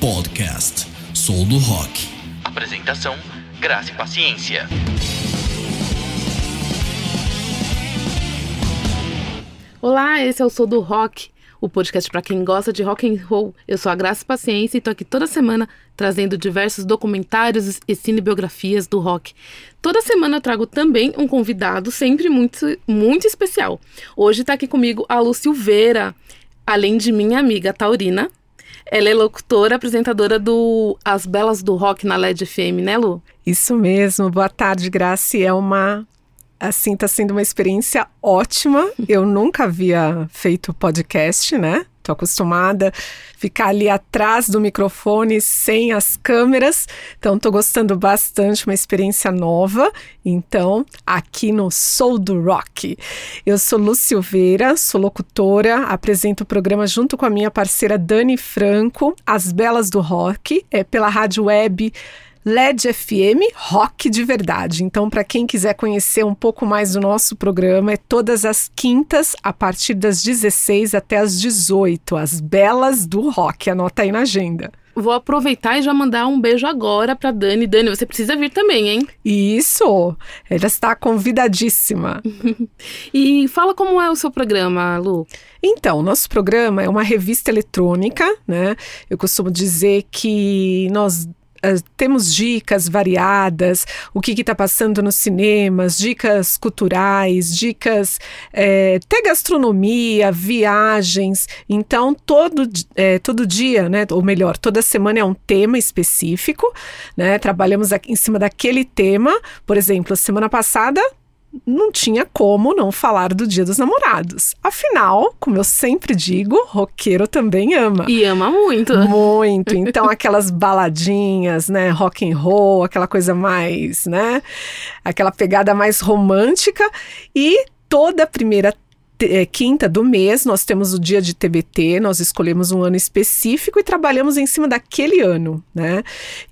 Podcast Sou do Rock. Apresentação: Graça e Paciência. Olá, esse é o Sou do Rock, o podcast para quem gosta de rock and roll. Eu sou a Graça Paciência e tô aqui toda semana trazendo diversos documentários e cinebiografias do rock. Toda semana eu trago também um convidado sempre muito muito especial. Hoje tá aqui comigo a Lu Silveira, além de minha amiga Taurina. Ela é locutora, apresentadora do As Belas do Rock na LED FM, né, Lu? Isso mesmo. Boa tarde, Graça. É uma assim, tá sendo uma experiência ótima. Eu nunca havia feito podcast, né? Tô acostumada a ficar ali atrás do microfone sem as câmeras. Então tô gostando bastante, uma experiência nova. Então, aqui no Soul do Rock. Eu sou Lu Silveira, sou locutora, apresento o programa junto com a minha parceira Dani Franco, As Belas do Rock, é pela rádio web LED FM Rock de Verdade. Então, para quem quiser conhecer um pouco mais do nosso programa, é todas as quintas, a partir das 16 até as 18, as belas do rock. Anota aí na agenda. Vou aproveitar e já mandar um beijo agora para Dani. Dani, você precisa vir também, hein? Isso! Ela está convidadíssima. e fala como é o seu programa, Lu. Então, nosso programa é uma revista eletrônica, né? Eu costumo dizer que nós Uh, temos dicas variadas, o que está passando nos cinemas, dicas culturais, dicas é, até gastronomia, viagens. Então, todo, é, todo dia, né, ou melhor, toda semana é um tema específico. Né, trabalhamos aqui em cima daquele tema. Por exemplo, semana passada não tinha como não falar do Dia dos Namorados. Afinal, como eu sempre digo, roqueiro também ama. E ama muito. Muito. Então aquelas baladinhas, né, rock and roll, aquela coisa mais, né, aquela pegada mais romântica e toda a primeira quinta do mês, nós temos o dia de TBT, nós escolhemos um ano específico e trabalhamos em cima daquele ano, né?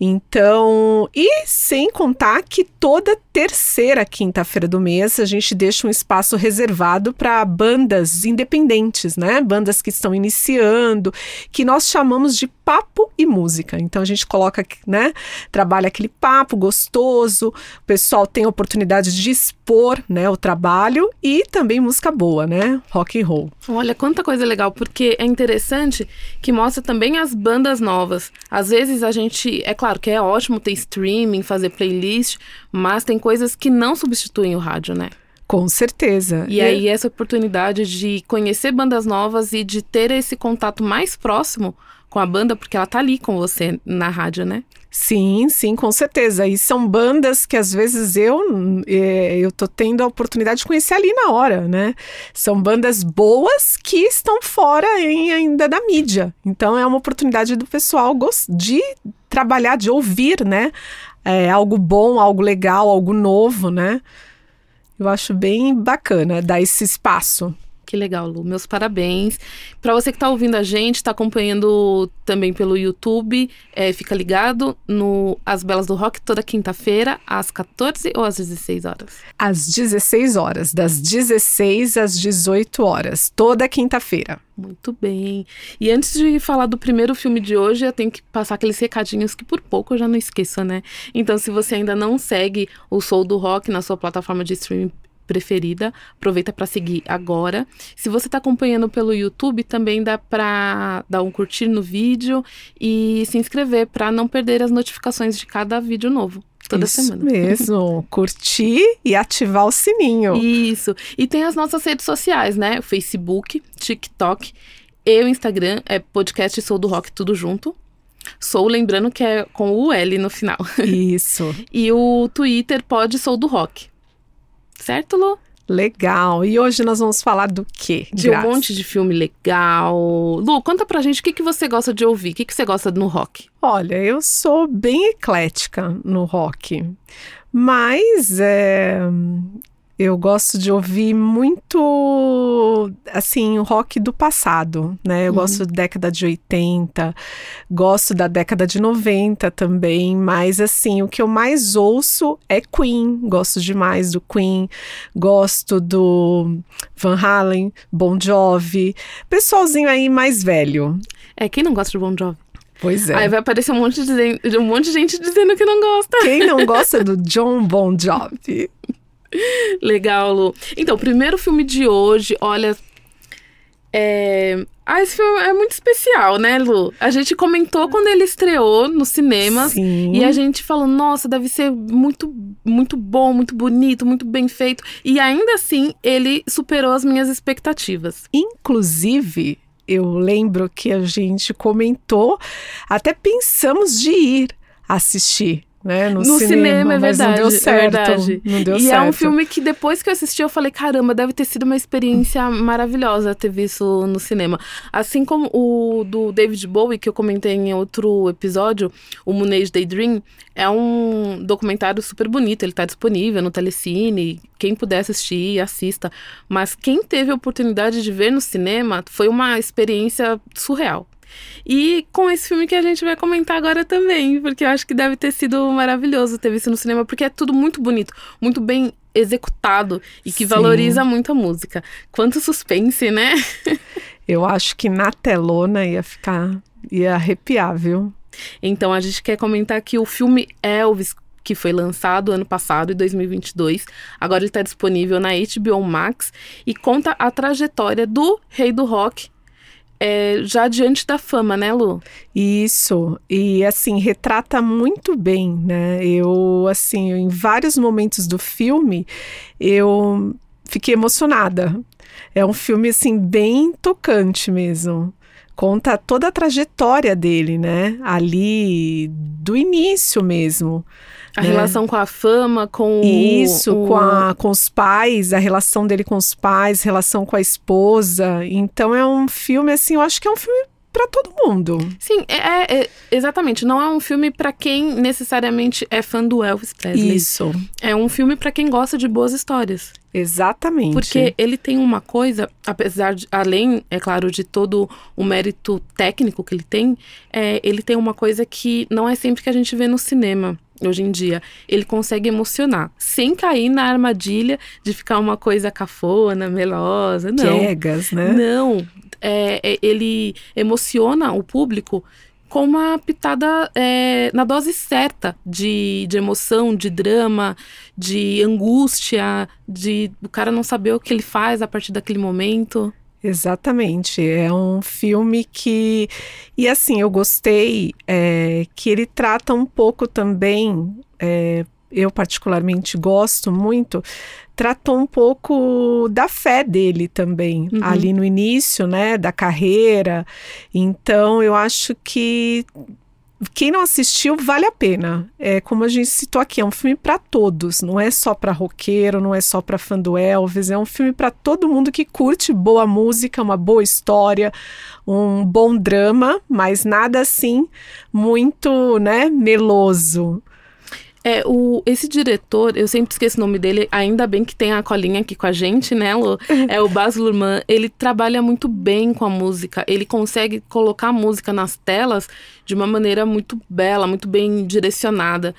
Então, e sem contar que toda terceira quinta-feira do mês a gente deixa um espaço reservado para bandas independentes, né? Bandas que estão iniciando, que nós chamamos de papo e música. Então a gente coloca, né? Trabalha aquele papo gostoso, o pessoal tem a oportunidade de expor, né, o trabalho e também música boa, né? Rock and roll. Olha, quanta coisa legal, porque é interessante que mostra também as bandas novas. Às vezes a gente, é claro que é ótimo ter streaming, fazer playlist, mas tem coisas que não substituem o rádio, né? Com certeza. E, e aí essa oportunidade de conhecer bandas novas e de ter esse contato mais próximo com a banda, porque ela tá ali com você na rádio, né? Sim, sim, com certeza. E são bandas que às vezes eu é, eu tô tendo a oportunidade de conhecer ali na hora, né? São bandas boas que estão fora em, ainda da mídia. Então é uma oportunidade do pessoal de trabalhar, de ouvir, né? É, algo bom, algo legal, algo novo, né? Eu acho bem bacana dar esse espaço. Que legal, Lu. Meus parabéns. Para você que está ouvindo a gente, está acompanhando também pelo YouTube, é, fica ligado no As Belas do Rock toda quinta-feira, às 14 ou às 16 horas? Às 16 horas, das 16 às 18 horas, toda quinta-feira. Muito bem. E antes de falar do primeiro filme de hoje, eu tenho que passar aqueles recadinhos que por pouco eu já não esqueço, né? Então, se você ainda não segue o Soul do Rock na sua plataforma de streaming preferida, aproveita para seguir agora. Se você está acompanhando pelo YouTube, também dá para dar um curtir no vídeo e se inscrever para não perder as notificações de cada vídeo novo. Toda Isso semana. mesmo. Curtir e ativar o sininho. Isso. E tem as nossas redes sociais, né? O Facebook, TikTok e o Instagram é podcast Sou do Rock tudo junto. Sou, lembrando que é com o L no final. Isso. e o Twitter pode Sou do Rock. Certo, Lu? Legal. E hoje nós vamos falar do quê? De um monte de filme legal. Lu, conta pra gente o que, que você gosta de ouvir, o que, que você gosta no rock. Olha, eu sou bem eclética no rock. Mas é, eu gosto de ouvir muito, assim, o rock do passado, né? Eu uhum. gosto da década de 80, gosto da década de 90 também, mas, assim, o que eu mais ouço é Queen. Gosto demais do Queen, gosto do Van Halen, Bon Jovi, pessoalzinho aí mais velho. É, quem não gosta de Bon Jovi? Pois é. Aí vai aparecer um monte, de, um monte de gente dizendo que não gosta. Quem não gosta do John Bon Jovi? Legal, Lu. Então, o primeiro filme de hoje, olha. É... Ah, esse filme é muito especial, né, Lu? A gente comentou quando ele estreou no cinema. Sim. E a gente falou, nossa, deve ser muito, muito bom, muito bonito, muito bem feito. E ainda assim, ele superou as minhas expectativas. Inclusive, eu lembro que a gente comentou, até pensamos de ir assistir né? No, no cinema, cinema, é verdade. não deu certo. É verdade. Não deu e certo. é um filme que depois que eu assisti, eu falei, caramba, deve ter sido uma experiência maravilhosa ter visto no cinema. Assim como o do David Bowie, que eu comentei em outro episódio, o Moonage Daydream, é um documentário super bonito, ele está disponível no Telecine. Quem puder assistir, assista. Mas quem teve a oportunidade de ver no cinema foi uma experiência surreal. E com esse filme que a gente vai comentar agora também, porque eu acho que deve ter sido maravilhoso ter visto no cinema, porque é tudo muito bonito, muito bem executado e que Sim. valoriza muito a música. Quanto suspense, né? Eu acho que na telona ia ficar. ia arrepiar, viu? Então a gente quer comentar que o filme Elvis que foi lançado ano passado, em 2022. Agora ele está disponível na HBO Max e conta a trajetória do rei do rock é, já diante da fama, né, Lu? Isso, e assim, retrata muito bem, né? Eu, assim, em vários momentos do filme, eu fiquei emocionada. É um filme, assim, bem tocante mesmo. Conta toda a trajetória dele, né? Ali, do início mesmo. A né? relação com a fama, com Isso, o, com, a, com os pais, a relação dele com os pais, relação com a esposa. Então é um filme, assim, eu acho que é um filme para todo mundo. Sim, é, é, exatamente. Não é um filme para quem necessariamente é fã do Elvis Presley. Isso. É um filme para quem gosta de boas histórias. Exatamente. Porque ele tem uma coisa, apesar de, além, é claro, de todo o mérito técnico que ele tem, é, ele tem uma coisa que não é sempre que a gente vê no cinema hoje em dia. Ele consegue emocionar, sem cair na armadilha de ficar uma coisa cafona, melosa. Não. Piegas, né? Não. É, é, ele emociona o público com uma pitada é, na dose certa de, de emoção, de drama, de angústia, de o cara não saber o que ele faz a partir daquele momento. Exatamente, é um filme que. E assim, eu gostei é, que ele trata um pouco também. É, eu, particularmente, gosto muito. Tratou um pouco da fé dele também, Uhum. ali no início, né, da carreira. Então, eu acho que quem não assistiu vale a pena. É como a gente citou aqui, é um filme para todos, não é só para roqueiro, não é só para fã do Elvis, é um filme para todo mundo que curte boa música, uma boa história, um bom drama, mas nada assim muito, né, meloso. É, o, esse diretor, eu sempre esqueço o nome dele, ainda bem que tem a colinha aqui com a gente, né, Lu? É o Baz Luhrmann. Ele trabalha muito bem com a música. Ele consegue colocar a música nas telas de uma maneira muito bela, muito bem direcionada.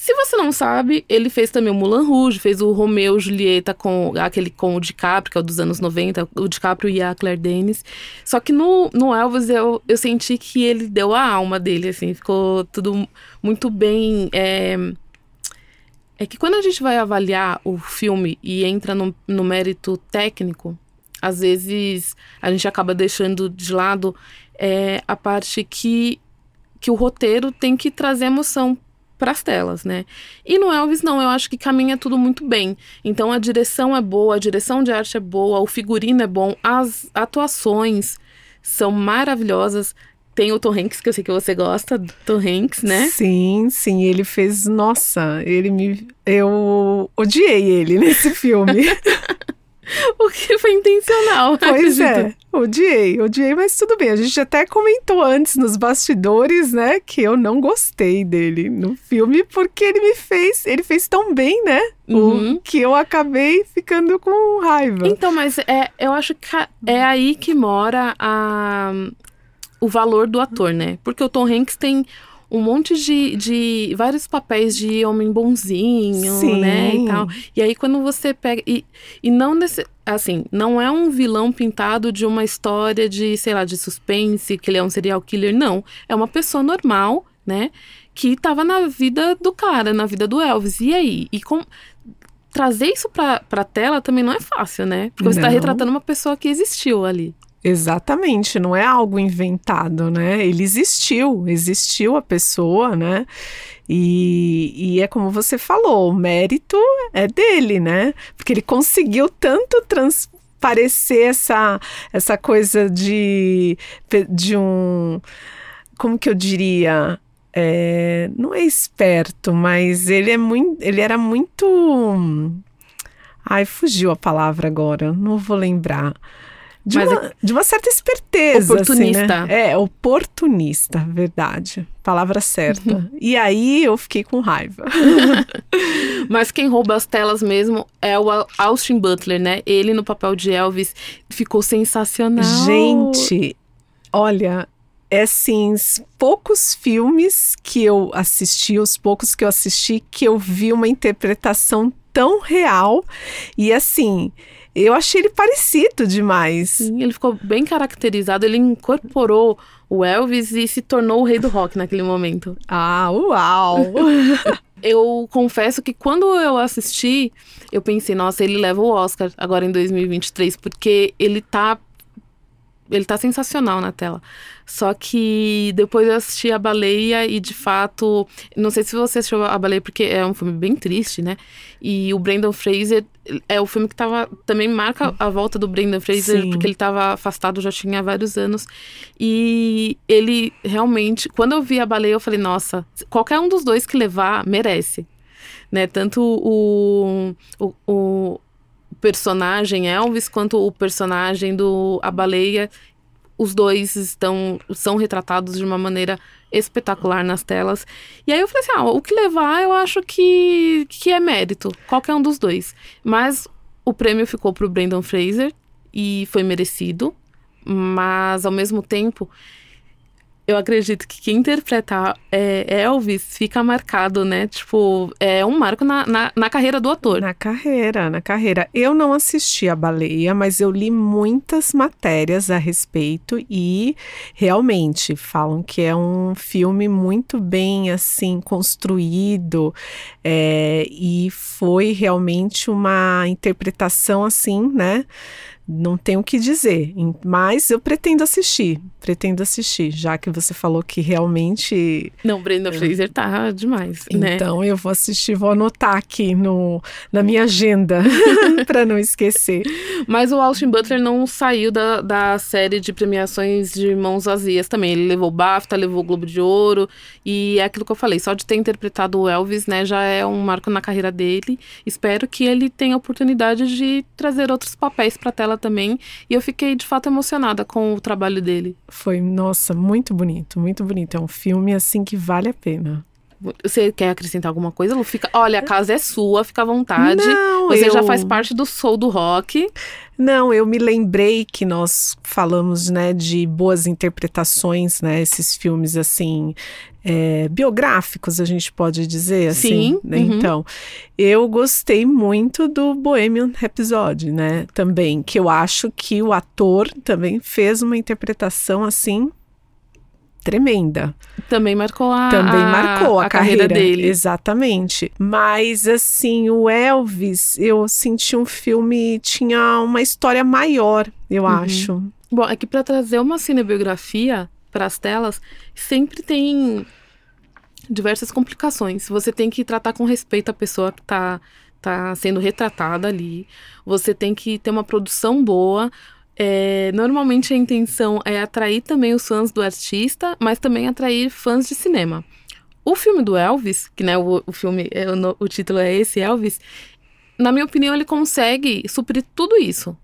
Se você não sabe, ele fez também o Mulan Rouge, fez o Romeu e Julieta com aquele com o DiCaprio, que é o dos anos 90, o DiCaprio e a Claire Denis. Só que no, no Elvis eu, eu senti que ele deu a alma dele, assim, ficou tudo muito bem. É, é que quando a gente vai avaliar o filme e entra no, no mérito técnico, às vezes a gente acaba deixando de lado é, a parte que, que o roteiro tem que trazer emoção para as telas, né? E no Elvis não, eu acho que caminha tudo muito bem. Então a direção é boa, a direção de arte é boa, o figurino é bom, as atuações são maravilhosas. Tem o Tom Hanks, que eu sei que você gosta, do Tom Hanks, né? Sim, sim, ele fez, nossa, ele me eu odiei ele nesse filme. O que foi intencional. Pois acredito. é, odiei, odiei, mas tudo bem. A gente até comentou antes nos bastidores, né, que eu não gostei dele no filme porque ele me fez, ele fez tão bem, né? Uhum. O, que eu acabei ficando com raiva. Então, mas é, eu acho que é aí que mora a, o valor do ator, né? Porque o Tom Hanks tem um monte de, de vários papéis de homem bonzinho, Sim. né, e tal. E aí quando você pega e, e não nesse, assim, não é um vilão pintado de uma história de, sei lá, de suspense, que ele é um serial killer, não. É uma pessoa normal, né, que tava na vida do cara, na vida do Elvis. E aí? E com trazer isso pra, pra tela também não é fácil, né? Porque você tá Não. retratando uma pessoa que existiu ali. Exatamente, não é algo inventado, né? Ele existiu, existiu a pessoa, né? E, e é como você falou, o mérito é dele, né? Porque ele conseguiu tanto transparecer essa, essa coisa de, de um. Como que eu diria? É, não é esperto, mas ele é muito. Ele era muito. Ai, fugiu a palavra agora, não vou lembrar. De, Mas uma, de uma certa esperteza. Oportunista. Assim, né? É, oportunista, verdade. Palavra certa. E aí eu fiquei com raiva. Mas quem rouba as telas mesmo é o Austin Butler, né? Ele no papel de Elvis ficou sensacional. Gente, olha, é assim, s- poucos filmes que eu assisti, os poucos que eu assisti, que eu vi uma interpretação tão real. E assim, eu achei ele parecido demais. Sim, ele ficou bem caracterizado, ele incorporou o Elvis e se tornou o rei do rock naquele momento. Ah, uau! Eu confesso que quando eu assisti, eu pensei, nossa, ele leva o Oscar agora em 2023, porque ele tá ele tá sensacional na tela. Só que depois eu assisti a Baleia e de fato, não sei se você assistiu a Baleia porque é um filme bem triste, né? E o Brendan Fraser é o filme que tava também marca a volta do Brendan Fraser Sim. porque ele tava afastado já tinha vários anos. E ele realmente, quando eu vi a Baleia, eu falei, nossa, qualquer um dos dois que levar merece. Né? Tanto o, o, o personagem Elvis quanto o personagem do A Baleia, os dois estão são retratados de uma maneira espetacular nas telas. E aí eu falei assim, ah, o que levar eu acho que, que é mérito, qualquer um dos dois. Mas o prêmio ficou pro Brendan Fraser e foi merecido, mas ao mesmo tempo eu acredito que quem interpretar é, Elvis fica marcado, né? Tipo, é um marco na, na, na carreira do ator. Na carreira, na carreira. Eu não assisti a baleia, mas eu li muitas matérias a respeito e realmente falam que é um filme muito bem assim construído é, e foi realmente uma interpretação assim, né? Não tenho o que dizer, mas eu pretendo assistir, pretendo assistir, já que você falou que realmente Não, Brendan Fraser tá demais, né? então eu vou assistir, vou anotar aqui no, na minha agenda para não esquecer. Mas o Austin Butler não saiu da, da série de premiações de mãos vazias também. Ele levou BAFTA, levou o Globo de Ouro. E é aquilo que eu falei, só de ter interpretado o Elvis, né, já é um marco na carreira dele. Espero que ele tenha a oportunidade de trazer outros papéis pra tela também. E eu fiquei, de fato, emocionada com o trabalho dele. Foi, nossa, muito bonito, muito bonito. É um filme assim que vale a pena. Você quer acrescentar alguma coisa, Lu? Fica... Olha, a casa é sua, fica à vontade. Não, Você já eu- faz parte do Soul do Rock. Não, eu me lembrei que nós falamos, né, de boas interpretações, né, esses filmes assim é, biográficos, a gente pode dizer assim. Sim, né? uhum. Então, eu gostei muito do Bohemian Rhapsody, né, também, que eu acho que o ator também fez uma interpretação assim tremenda. Também marcou a, Também marcou a, carreira, dele. Exatamente. Mas, assim, o Elvis, eu senti um filme, tinha uma história maior, eu Uhum. acho. Bom, é que pra trazer uma cinebiografia para as telas, sempre tem diversas complicações. Você tem que tratar com respeito a pessoa que tá, tá sendo retratada ali. Você tem que ter uma produção boa. É, normalmente a intenção é atrair também os fãs do artista, mas também atrair fãs de cinema. O filme do Elvis, que né, o, o filme, é, o, o título é esse, Elvis, na minha opinião, ele consegue suprir tudo isso.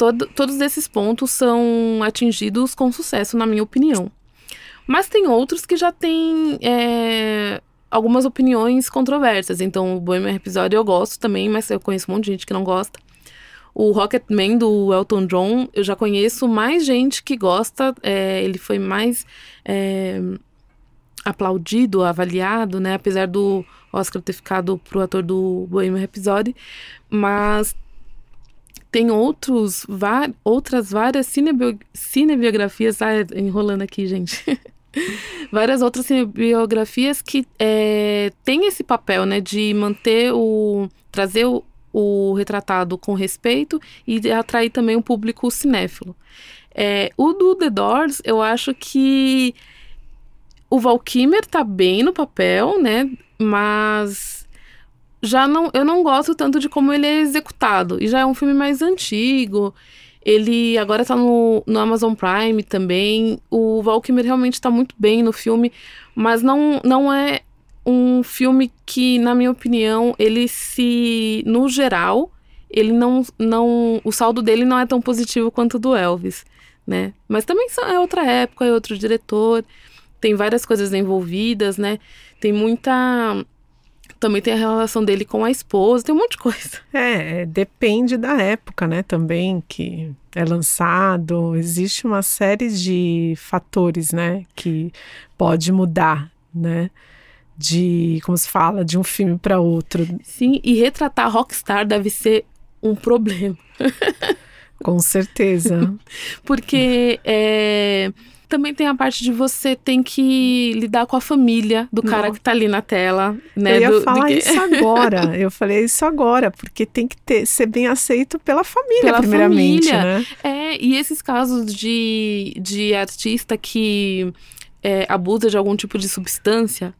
Todo- todos esses pontos são atingidos com sucesso, na minha opinião. Mas tem outros que já têm é, algumas opiniões controversas. Então, o Bohemian Rhapsody eu gosto também, mas eu conheço um monte de gente que não gosta. O Rocketman do Elton John, eu já conheço mais gente que gosta. é, ele foi mais é, aplaudido, avaliado, né? Apesar do Oscar ter ficado pro ator do Bohemian Rhapsody, mas tem outros, outras várias cinebio, cinebiografias, ah, enrolando aqui, gente. várias outras cinebiografias que é, têm esse papel, né, de manter o, trazer o, o retratado com respeito e atrair também o público cinéfilo. É, o do The Doors, eu acho que o Valkymer tá bem no papel, né? Mas já não, eu não gosto tanto de como ele é executado. E já é um filme mais antigo. Ele agora tá no, no Amazon Prime também. O Valkymer realmente tá muito bem no filme, mas não, não é um filme que, na minha opinião, ele se. No geral, ele não. não o saldo dele não é tão positivo quanto o do Elvis, né? Mas também é outra época, é outro diretor tem várias coisas envolvidas, né? Tem muita. Também tem a relação dele com a esposa, tem um monte de coisa. É, depende da época, né? Também que é lançado. Existe uma série de fatores, né? Que pode mudar, né? De, como se fala, de um filme para outro. Sim, e retratar Rockstar deve ser um problema. Com certeza. Porque é, também tem a parte de você tem que lidar com a família do cara Não. que tá ali na tela, né? Eu ia do, falar isso agora. Eu falei isso agora, porque tem que ter, ser bem aceito pela família, pela primeiramente, família. né? É, e esses casos de, de artista que é, abusa de algum tipo de substância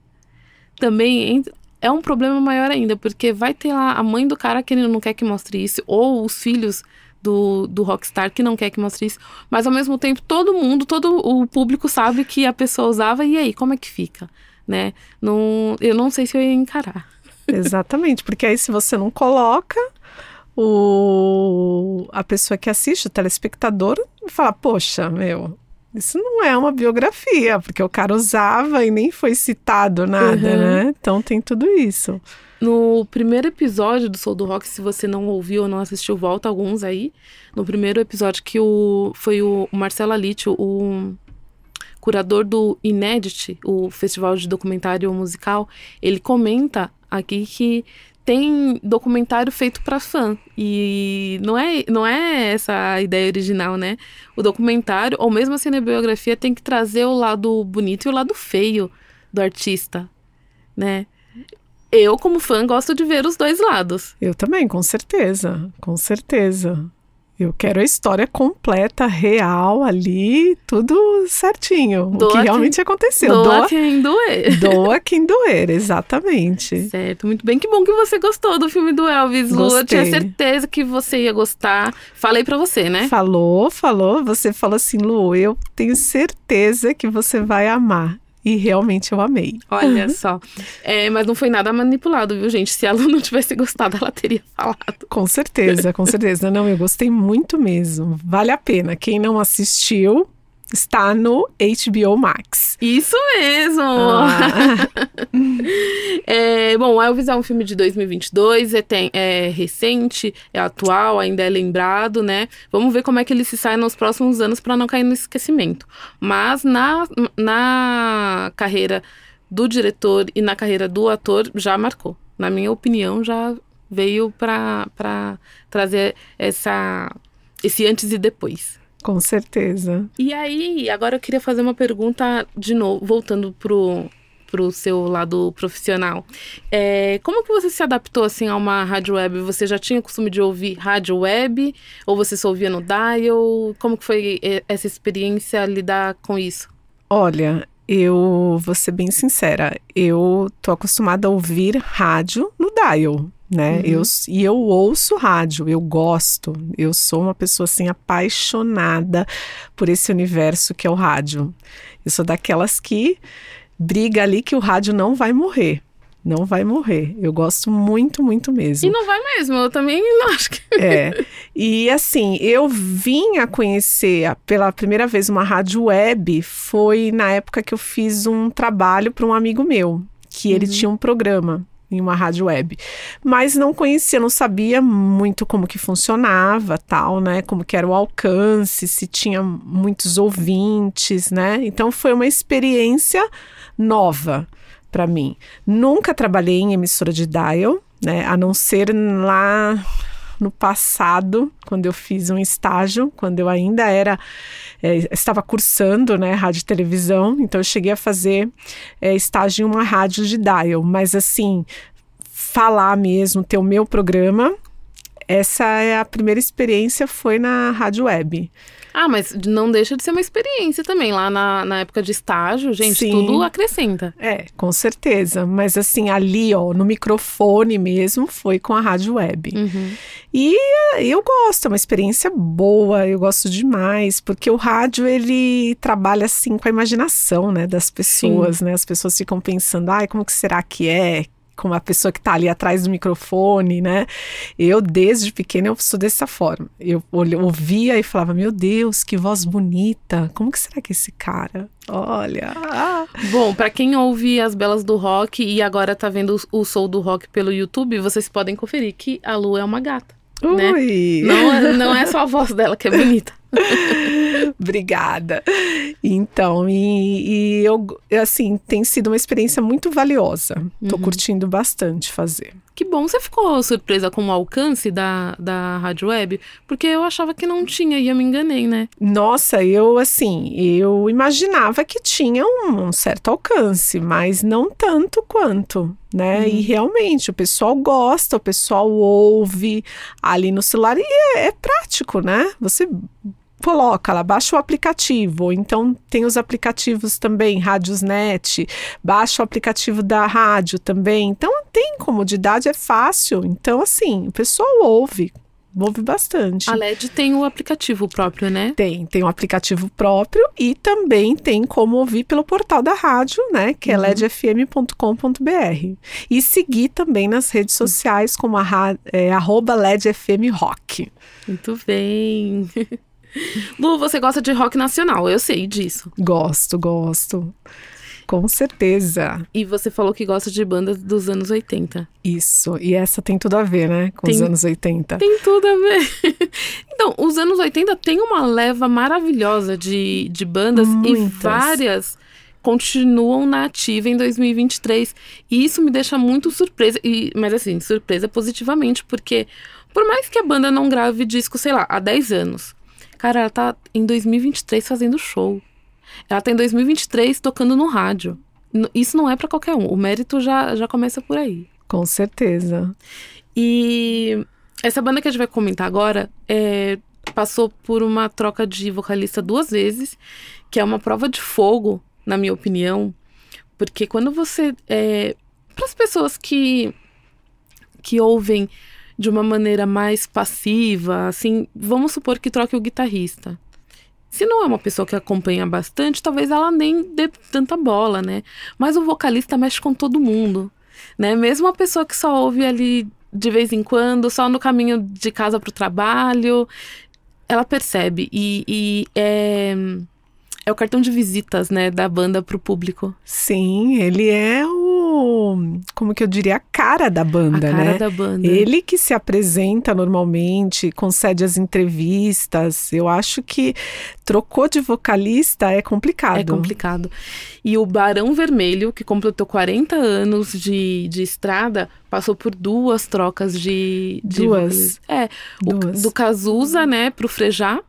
também é um problema maior ainda, porque vai ter lá a mãe do cara que ele não quer que mostre isso, ou os filhos do, do Rockstar que não quer que mostre isso. Mas ao mesmo tempo, todo mundo, todo o público sabe que a pessoa usava, e aí, como é que fica? Né? Não, eu não sei se eu ia encarar. Exatamente, porque aí se você não coloca, o, a pessoa que assiste, o telespectador, fala, poxa, meu, isso não é uma biografia, porque o cara usava e nem foi citado nada, uhum. né? Então tem tudo isso. No primeiro episódio do Soul do Rock, se você não ouviu ou não assistiu, volta alguns aí. No primeiro episódio que o, foi o Marcelo Alite, o curador do Inédit, o festival de documentário musical, ele comenta aqui que tem documentário feito para fã e não é não é essa a ideia original, né? O documentário ou mesmo a cinebiografia tem que trazer o lado bonito e o lado feio do artista, né? Eu, como fã, gosto de ver os dois lados. Eu também, com certeza. Com certeza. Eu quero a história completa, real ali, tudo certinho. Doa o que realmente quem, aconteceu. Doa, doa quem doer. Doa quem doer, exatamente. Certo, muito bem. Que bom que você gostou do filme do Elvis, Lu. Eu tinha certeza que você ia gostar. Falei para você, né? Falou, falou. Você falou assim, Lu, eu tenho certeza que você vai amar. E realmente eu amei. Olha só. É, mas não foi nada manipulado, viu, gente? Se ela não tivesse gostado, ela teria falado. Com certeza, com certeza. Não, eu gostei muito mesmo. Vale a pena. Quem não assistiu, está no HBO Max. Isso mesmo! Ah. é, bom, Elvis é um filme de 2022, é, tem, é recente, é atual, ainda é lembrado, né? Vamos ver como é que ele se sai nos próximos anos para não cair no esquecimento. Mas na, na carreira do diretor e na carreira do ator já marcou. Na minha opinião, já veio para trazer essa, esse antes e depois. Com certeza. E aí, agora eu queria fazer uma pergunta de novo, voltando pro pro seu lado profissional. É, como que você se adaptou assim a uma rádio web? Você já tinha costume de ouvir rádio web ou você só ouvia no dial? Como que foi é, essa experiência lidar com isso? Olha, eu vou ser bem sincera, eu tô acostumada a ouvir rádio no dial né? Uhum. Eu, e eu ouço rádio, eu gosto. Eu sou uma pessoa assim apaixonada por esse universo que é o rádio. Eu sou daquelas que briga ali que o rádio não vai morrer. Não vai morrer. Eu gosto muito, muito mesmo. E não vai mesmo, eu também não acho que. É. E assim, eu vim a conhecer pela primeira vez uma rádio web, foi na época que eu fiz um trabalho para um amigo meu, que ele uhum. tinha um programa em uma rádio web. Mas não conhecia, não sabia muito como que funcionava, tal, né? Como que era o alcance, se tinha muitos ouvintes, né? Então foi uma experiência nova para mim. Nunca trabalhei em emissora de dial, né? A não ser lá no passado, quando eu fiz um estágio, quando eu ainda era é, estava cursando, né, rádio e televisão, então eu cheguei a fazer é, estágio em uma rádio de dial, mas assim, falar mesmo, ter o meu programa, essa é a primeira experiência foi na rádio web. Ah, mas não deixa de ser uma experiência também. Lá na, na época de estágio, gente, Sim. tudo acrescenta. É, com certeza. Mas assim, ali, ó, no microfone mesmo, foi com a rádio web. Uhum. E eh, eu gosto, é uma experiência boa, eu gosto demais, porque o rádio, ele trabalha assim com a imaginação, né, das pessoas, Sim. né? As pessoas ficam pensando, ai, como que será que é? Como a pessoa que está ali atrás do microfone, né? Eu, desde pequena, eu sou dessa forma. Eu ouvia e falava, meu Deus, que voz bonita. Como que será que é esse cara? Olha. Ah. Bom, para quem ouve as belas do rock e agora tá vendo o Soul do Rock pelo YouTube, vocês podem conferir que a Lu é uma gata. Né? Não, é, não é só a voz dela que é bonita. Obrigada. Então, e, e, eu, assim, tem sido uma experiência muito valiosa. Tô uhum. curtindo bastante fazer. Que bom, você ficou surpresa com o alcance da, da Rádio Web? Porque eu achava que não tinha e eu me enganei, né? Nossa, eu, assim, eu imaginava que tinha um, um certo alcance, mas não tanto quanto, né? Uhum. E realmente, o pessoal gosta, o pessoal ouve ali no celular e é, é prático, né? Você coloca lá, baixa o aplicativo, então tem os aplicativos também, Rádiosnet, baixa o aplicativo da rádio também. Então tem comodidade, é fácil. Então, assim, o pessoal ouve. Ouve bastante. A LED tem o aplicativo próprio, né? Tem, tem um aplicativo próprio e também tem como ouvir pelo portal da rádio, né? Que é uhum. ledfm.com.br. E seguir também nas redes sociais como a, é, ledfmrock. Muito bem. Lu, você gosta de rock nacional, eu sei disso. Gosto, gosto. Com certeza. E você falou que gosta de bandas dos anos 80. Isso. E essa tem tudo a ver, né? Com tem, os anos 80. Tem tudo a ver. então, os anos 80 tem uma leva maravilhosa de, de bandas Muitas. e várias continuam na ativa em 2023. E isso me deixa muito surpresa. E, mas assim, surpresa positivamente, porque por mais que a banda não grave disco, sei lá, há 10 anos, Cara, ela tá em 2023 fazendo show. Ela tá em 2023 tocando no rádio. Isso não é para qualquer um. O mérito já, já começa por aí. Com certeza. E essa banda que a gente vai comentar agora é, passou por uma troca de vocalista duas vezes, que é uma prova de fogo, na minha opinião. Porque quando você. É, para as pessoas que, que ouvem de uma maneira mais passiva, assim, vamos supor que troque o guitarrista. Se não é uma pessoa que acompanha bastante, talvez ela nem dê tanta bola, né? Mas o vocalista mexe com todo mundo, né? Mesmo a pessoa que só ouve ali de vez em quando, só no caminho de casa para o trabalho, ela percebe e, e é é o cartão de visitas, né, da banda pro público. Sim, ele é o. Como que eu diria? A cara da banda, a cara né? da banda. Ele que se apresenta normalmente, concede as entrevistas. Eu acho que trocou de vocalista é complicado. É complicado. E o Barão Vermelho, que completou 40 anos de, de estrada, passou por duas trocas de. de duas? É. Duas. O, do Cazuza, né, pro Frejá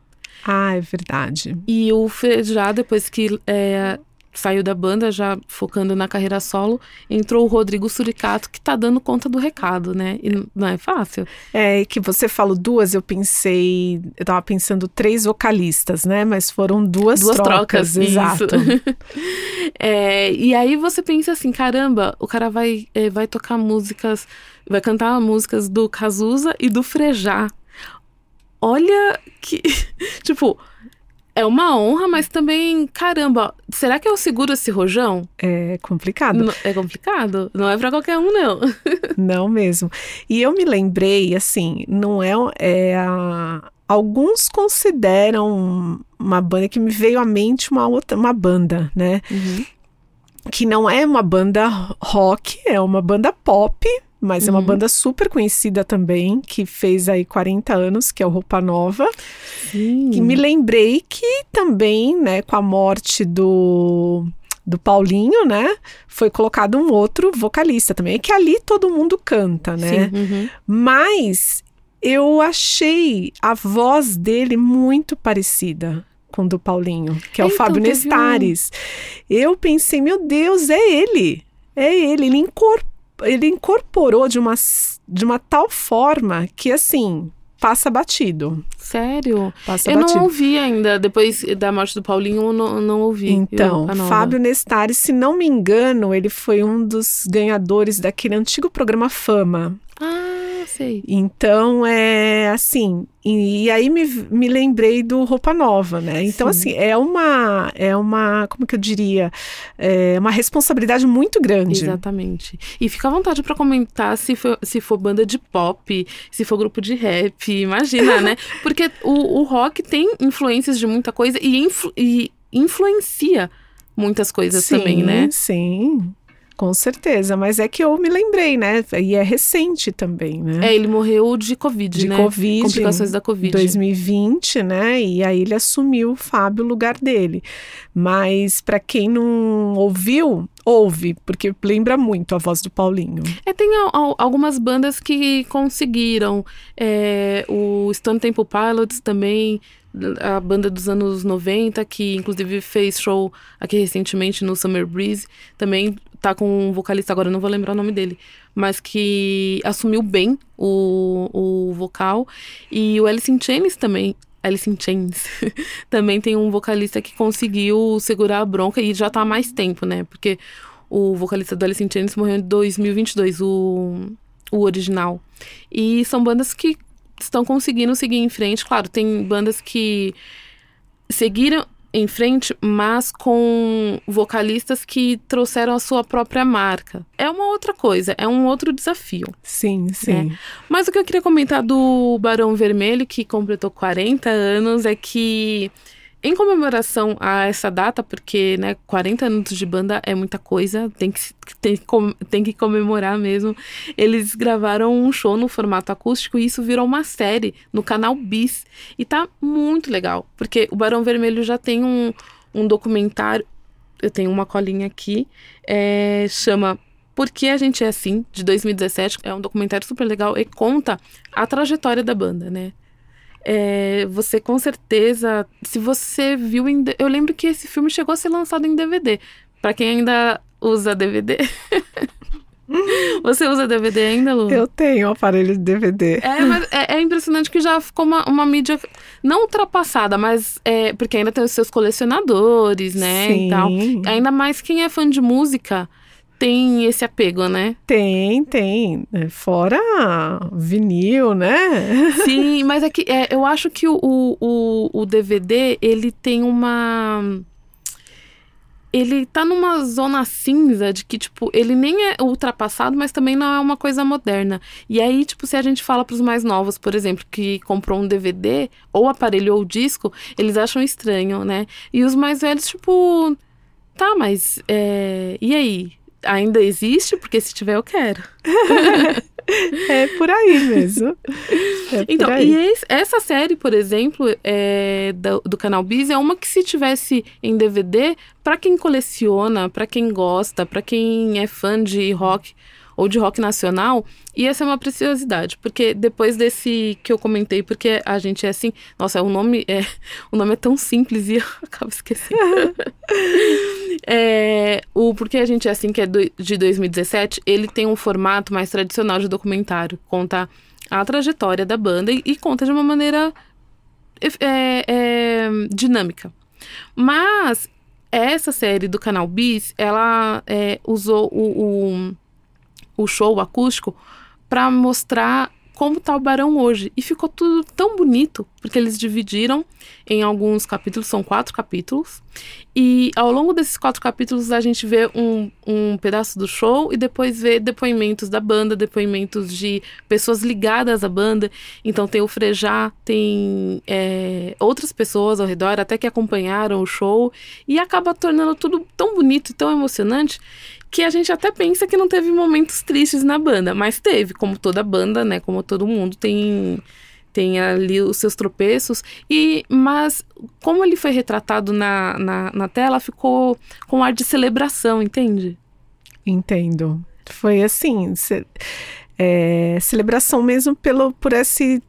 ah, é verdade. E o Fê, já depois que é, saiu da banda, já focando na carreira solo, entrou o Rodrigo Suricato, que tá dando conta do recado, né? E não é fácil. É, que você falou duas, eu pensei, eu tava pensando três vocalistas, né? Mas foram duas, duas trocas, trocas exato. é, e aí você pensa assim, caramba, o cara vai, é, vai tocar músicas, vai cantar músicas do Cazuza e do Frejá olha que. tipo, é uma honra, mas também, caramba, será que eu seguro esse rojão? É complicado. N é complicado. Não é para qualquer um, não. não mesmo. E eu me lembrei, assim, não é. é a... Alguns consideram uma banda que me veio à mente uma outra, uma banda, né? Uhum. que não é uma banda rock, é uma banda pop, mas é uma Uhum. banda super conhecida também, que fez aí 40 anos, que é o Roupa Nova. Sim. Que me lembrei que também, né, com a morte do, do Paulinho, né, foi colocado um outro vocalista também. É que ali todo mundo canta, né? Sim, uhum. Mas eu achei a voz dele muito parecida com do Paulinho, que é, o Então, Fábio teve um- Nestares. Eu pensei, meu Deus, é ele. É ele. Ele, incor- ele incorporou de uma, de uma tal forma que, assim, passa batido. Sério? Passa eu batido. não ouvi ainda. Depois da morte do Paulinho, eu não, não ouvi. Então. Fábio Nestares, se não me engano, ele foi um dos ganhadores daquele antigo programa Fama. Ah, sei. Então, é assim. E, e aí me, me lembrei do Roupa Nova, né? Então, Sim. assim, é uma. É uma. Como que eu diria? É uma responsabilidade muito grande. Exatamente. E fica à vontade pra comentar se for, se for banda de pop, se for grupo de rap, imagina, né? Porque o, o rock tem influências de muita coisa e, influ- e influencia muitas coisas sim, também, né? Sim. Com certeza, mas é que eu me lembrei, né? E é recente também, né? É, ele morreu de Covid, de né? Covid. Complicações da Covid. 2020, né? E aí ele assumiu o Fábio o lugar dele. Mas para quem não ouviu, ouve, porque lembra muito a voz do Paulinho. É, tem al- al- algumas bandas que conseguiram. É, o Stone Temple Pilots também, a banda dos anos 90, que inclusive fez show aqui recentemente no Summer Breeze, também tá com um vocalista, agora não vou lembrar o nome dele, mas que assumiu bem o, o vocal. E o Alice in Chains também. Alice in Chains também tem um vocalista que conseguiu segurar a bronca e já tá há mais tempo, né? Porque o vocalista do Alice in Chains morreu em 2022, o, o original. E são bandas que estão conseguindo seguir em frente. Claro, tem bandas que seguiram em frente, mas com vocalistas que trouxeram a sua própria marca. É uma outra coisa, é um outro desafio. Sim, sim. Mas o que eu queria comentar do Barão Vermelho, que completou 40 anos, é que em comemoração a essa data, porque né, 40 anos de banda é muita coisa, tem que, tem, tem que comemorar mesmo. Eles gravaram um show no formato acústico e isso virou uma série no canal Bis. E tá muito legal, porque o Barão Vermelho já tem um, um documentário. Eu tenho uma colinha aqui, é, chama Por que a gente é assim, de 2017. É um documentário super legal e conta a trajetória da banda, né? É, você com certeza, se você viu em, eu lembro que esse filme chegou a ser lançado em DVD. Pra quem ainda usa DVD. você usa DVD ainda, Lu? Eu tenho o aparelho de DVD. É, mas é, é impressionante que já ficou uma, uma mídia não ultrapassada, mas é porque ainda tem os seus colecionadores, né? Sim. E tal. Ainda mais quem é fã de música tem esse apego, né? Tem, tem. É, Fora vinil, né? Sim, mas é que é, eu acho que o, o, o DVD, ele tem uma. Ele tá numa zona cinza de que, tipo, ele nem é ultrapassado, mas também não é uma coisa moderna. E aí, tipo, se a gente fala pros mais novos, por exemplo, que comprou um DVD, ou aparelho ou disco, eles acham estranho, né? E os mais velhos, tipo, tá, mas. é, E aí? Ainda existe? Porque se tiver, eu quero. É por aí mesmo. É Então, aí. e esse- essa série, por exemplo, é, do, do canal Biz, é uma que se tivesse em DVD, pra quem coleciona, pra quem gosta, pra quem é fã de rock ou de rock nacional, ia ser uma preciosidade, porque depois desse que eu comentei, porque a gente é assim, nossa, o nome é, o nome é tão simples e eu acabo esquecendo. É, o Porque a gente é assim, que é do- de 2017, ele tem um formato mais tradicional de documentário, conta a trajetória da banda e, e conta de uma maneira é, é, dinâmica. Mas essa série do canal Bis, ela é, usou o, o, o show acústico para mostrar como tá o Barão hoje. E ficou tudo tão bonito, porque eles dividiram em alguns capítulos, são quatro capítulos. E ao longo desses quatro capítulos a gente vê um, um pedaço do show e depois vê depoimentos da banda, depoimentos de pessoas ligadas à banda. Então tem o Frejá, tem é, outras pessoas ao redor, até que acompanharam o show, e acaba tornando tudo tão bonito e tão emocionante que a gente até pensa que não teve momentos tristes na banda, mas teve, como toda banda, né? Como todo mundo tem tem ali os seus tropeços e mas como ele foi retratado na, na, na tela ficou com ar de celebração entende entendo foi assim ce, é, celebração mesmo pelo por esse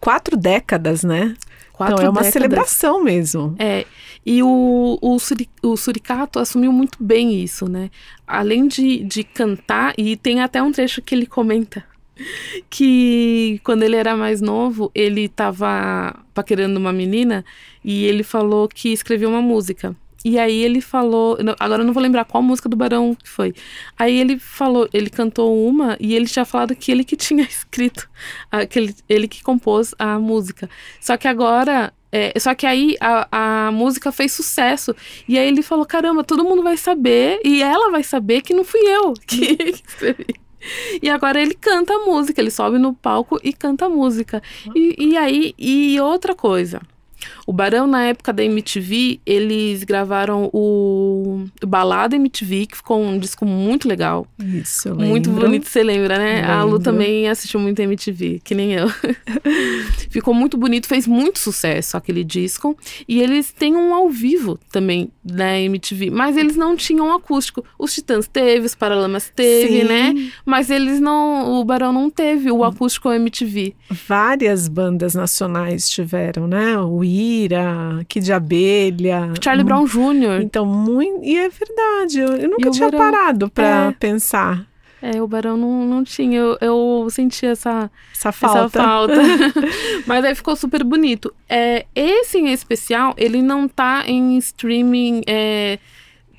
quatro décadas né Quatro então é uma décadas. celebração mesmo. É, e o, o, suri, o Suricato assumiu muito bem isso, né? Além de, de cantar, e tem até um trecho que ele comenta que quando ele era mais novo, ele estava paquerando uma menina e ele falou que escreveu uma música. E aí ele falou, agora eu não vou lembrar qual música do Barão que foi. Aí ele falou, ele cantou uma e ele tinha falado que ele que tinha escrito, aquele, ele que compôs a música. Só que agora é, só que aí a, a música fez sucesso. E aí ele falou: caramba, todo mundo vai saber, e ela vai saber que não fui eu que, que escrevi. E agora ele canta a música, ele sobe no palco e canta a música. E, e aí, e outra coisa. O Barão, na época da MTV, eles gravaram o Balada MTV, que ficou um disco muito legal. Isso, Muito bonito, você lembra, né? Lembro. A Lu também assistiu muito MTV, que nem eu. ficou muito bonito, fez muito sucesso aquele disco. E eles têm um ao vivo também da MTV, mas eles não tinham acústico. Os Titãs teve, os Paralamas teve, Sim. né? Mas eles não, o Barão não teve o acústico MTV. Várias bandas nacionais tiveram, né? O Ira, Kid Abelha. Charlie Brown Jr. Então, muito. E é verdade, eu, eu nunca tinha Barão, parado para é. pensar. É, o Barão não, não tinha. Eu, eu senti essa, essa falta. Essa falta. Mas aí ficou super bonito. É, esse em especial, ele não tá em streaming é,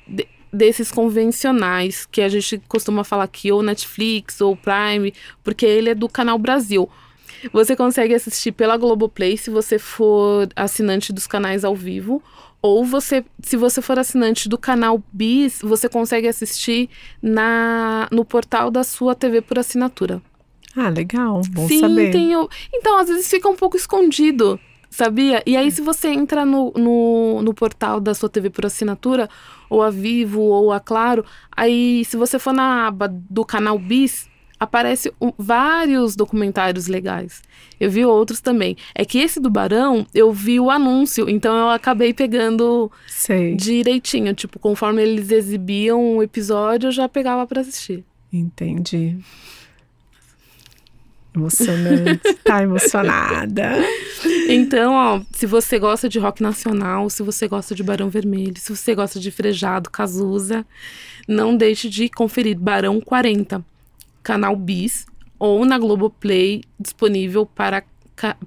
de, desses convencionais que a gente costuma falar aqui, ou Netflix, ou Prime, porque ele é do canal Brasil. Você consegue assistir pela Globoplay se você for assinante dos canais ao vivo. Ou você, se você for assinante do canal Bis, você consegue assistir na, no portal da sua TV por assinatura. Ah, legal. Bom Sim, saber. Tem, então, às vezes fica um pouco escondido, sabia? E aí, se você entra no, no, no portal da sua TV por assinatura, ou a Vivo, ou a Claro, aí se você for na aba do canal Bis, aparece um, vários documentários legais. Eu vi outros também. É que esse do Barão, eu vi o anúncio, então eu acabei pegando Sei. direitinho. Tipo, conforme eles exibiam um episódio, eu já pegava para assistir. Entendi. Emocionante. tá emocionada. Então, ó, se você gosta de rock nacional, se você gosta de Barão Vermelho, se você gosta de Frejado, Cazuza, não deixe de conferir Barão 40 canal Bis ou na Globoplay, disponível para,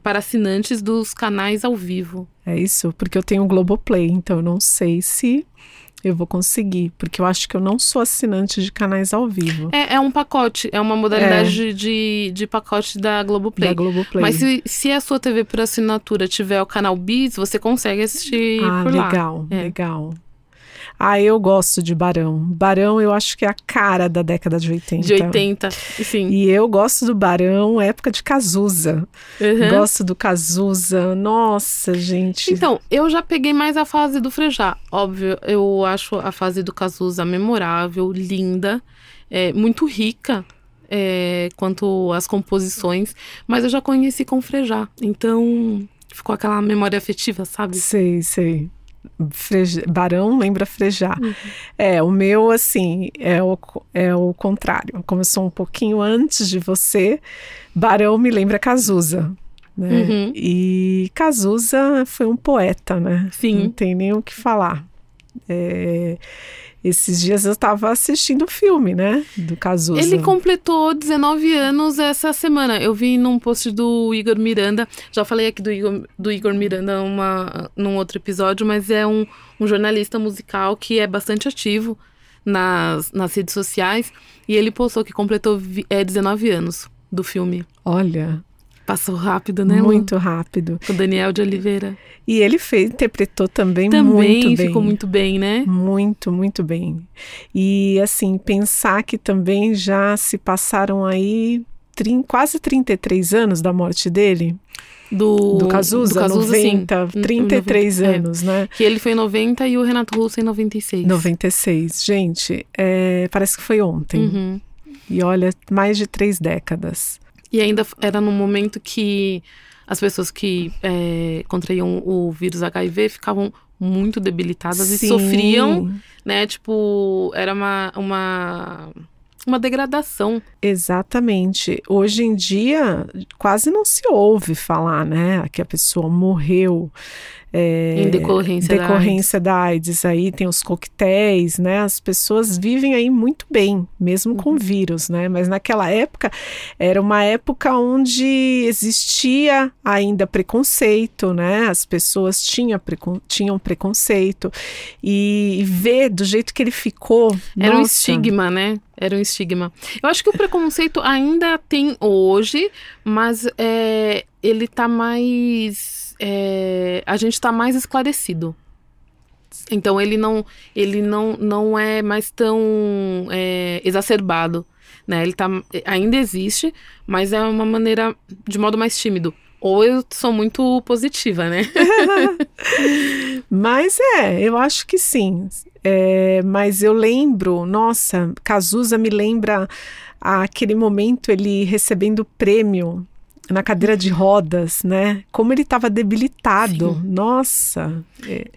para assinantes dos canais ao vivo. É isso, porque eu tenho Globoplay, então eu não sei se eu vou conseguir, porque eu acho que eu não sou assinante de canais ao vivo. É, é um pacote, é uma modalidade é. de, de pacote da Globoplay. Da Globoplay. Mas se, se a sua TV por assinatura tiver o canal Bis, você consegue assistir ah, por lá. legal, é. Ah, eu gosto de Barão. Barão eu acho que é a cara da década de 80. De 80, sim. E eu gosto do Barão, época de Cazuza. Uhum. Gosto do Cazuza. Nossa, gente. Então, eu já peguei mais a fase do Frejá. Óbvio, eu acho a fase do Cazuza memorável, linda, é, muito rica. É, quanto às composições, mas eu já conheci com Frejá, então ficou aquela memória afetiva, sabe? Sei, sei. Freja, barão lembra frejar. Uhum. É, o meu, assim, é o, é o contrário. Começou um pouquinho antes de você. Barão me lembra Cazuza. Né? Uhum. E Cazuza foi um poeta, né? Sim. Não tem nem o que falar. É, esses dias eu estava assistindo o filme, né? Do Cazuza. Ele completou 19 anos essa semana. Eu vi num post do Igor Miranda. Já falei aqui do Igor, do Igor Miranda uma, num outro episódio, mas é um, um jornalista musical que é bastante ativo nas, nas redes sociais. E ele postou que completou é, 19 anos do filme. Olha. Passou rápido, né? Muito rápido. O Daniel de Oliveira. E ele fez, interpretou também, Também muito bem. ficou muito bem, né? Muito, muito bem. E assim, pensar que também já se passaram aí trin- quase 33 anos da morte dele, Do, do Cazuza, do Cazuza, sim. 90, N- 33 90, é. anos, né? Que ele foi em 90 e o Renato Russo em 96. 96. Gente, é, parece que foi ontem. Uhum. E olha, mais de três décadas. E ainda era num momento que as pessoas que é, contraíam o vírus HIV ficavam muito debilitadas e Sim. sofriam, né? Tipo, era uma, uma, uma degradação. Exatamente. Hoje em dia, quase não se ouve falar, né? Que a pessoa morreu. é, Em decorrência da decorrência da AIDS. Aí tem os coquetéis, né? As pessoas vivem aí muito bem, mesmo Uhum. com vírus, né? Mas naquela época era uma época onde existia ainda preconceito, né? As pessoas tinham, precon- tinham preconceito. E ver do jeito que ele ficou. Era um nossa, estigma, né? Era um estigma. Eu acho que o preconceito ainda tem hoje, mas é, ele tá mais. é, a gente tá mais esclarecido. Então ele não, ele não, não é mais tão é, exacerbado. Né? Ele tá, ainda existe, mas é uma maneira de modo mais tímido. Ou eu sou muito positiva, né? Mas é, eu acho que sim. É, mas eu lembro, nossa, Cazuza me lembra aquele momento ele recebendo o prêmio na cadeira de rodas, né? Como ele estava debilitado. Nossa, é,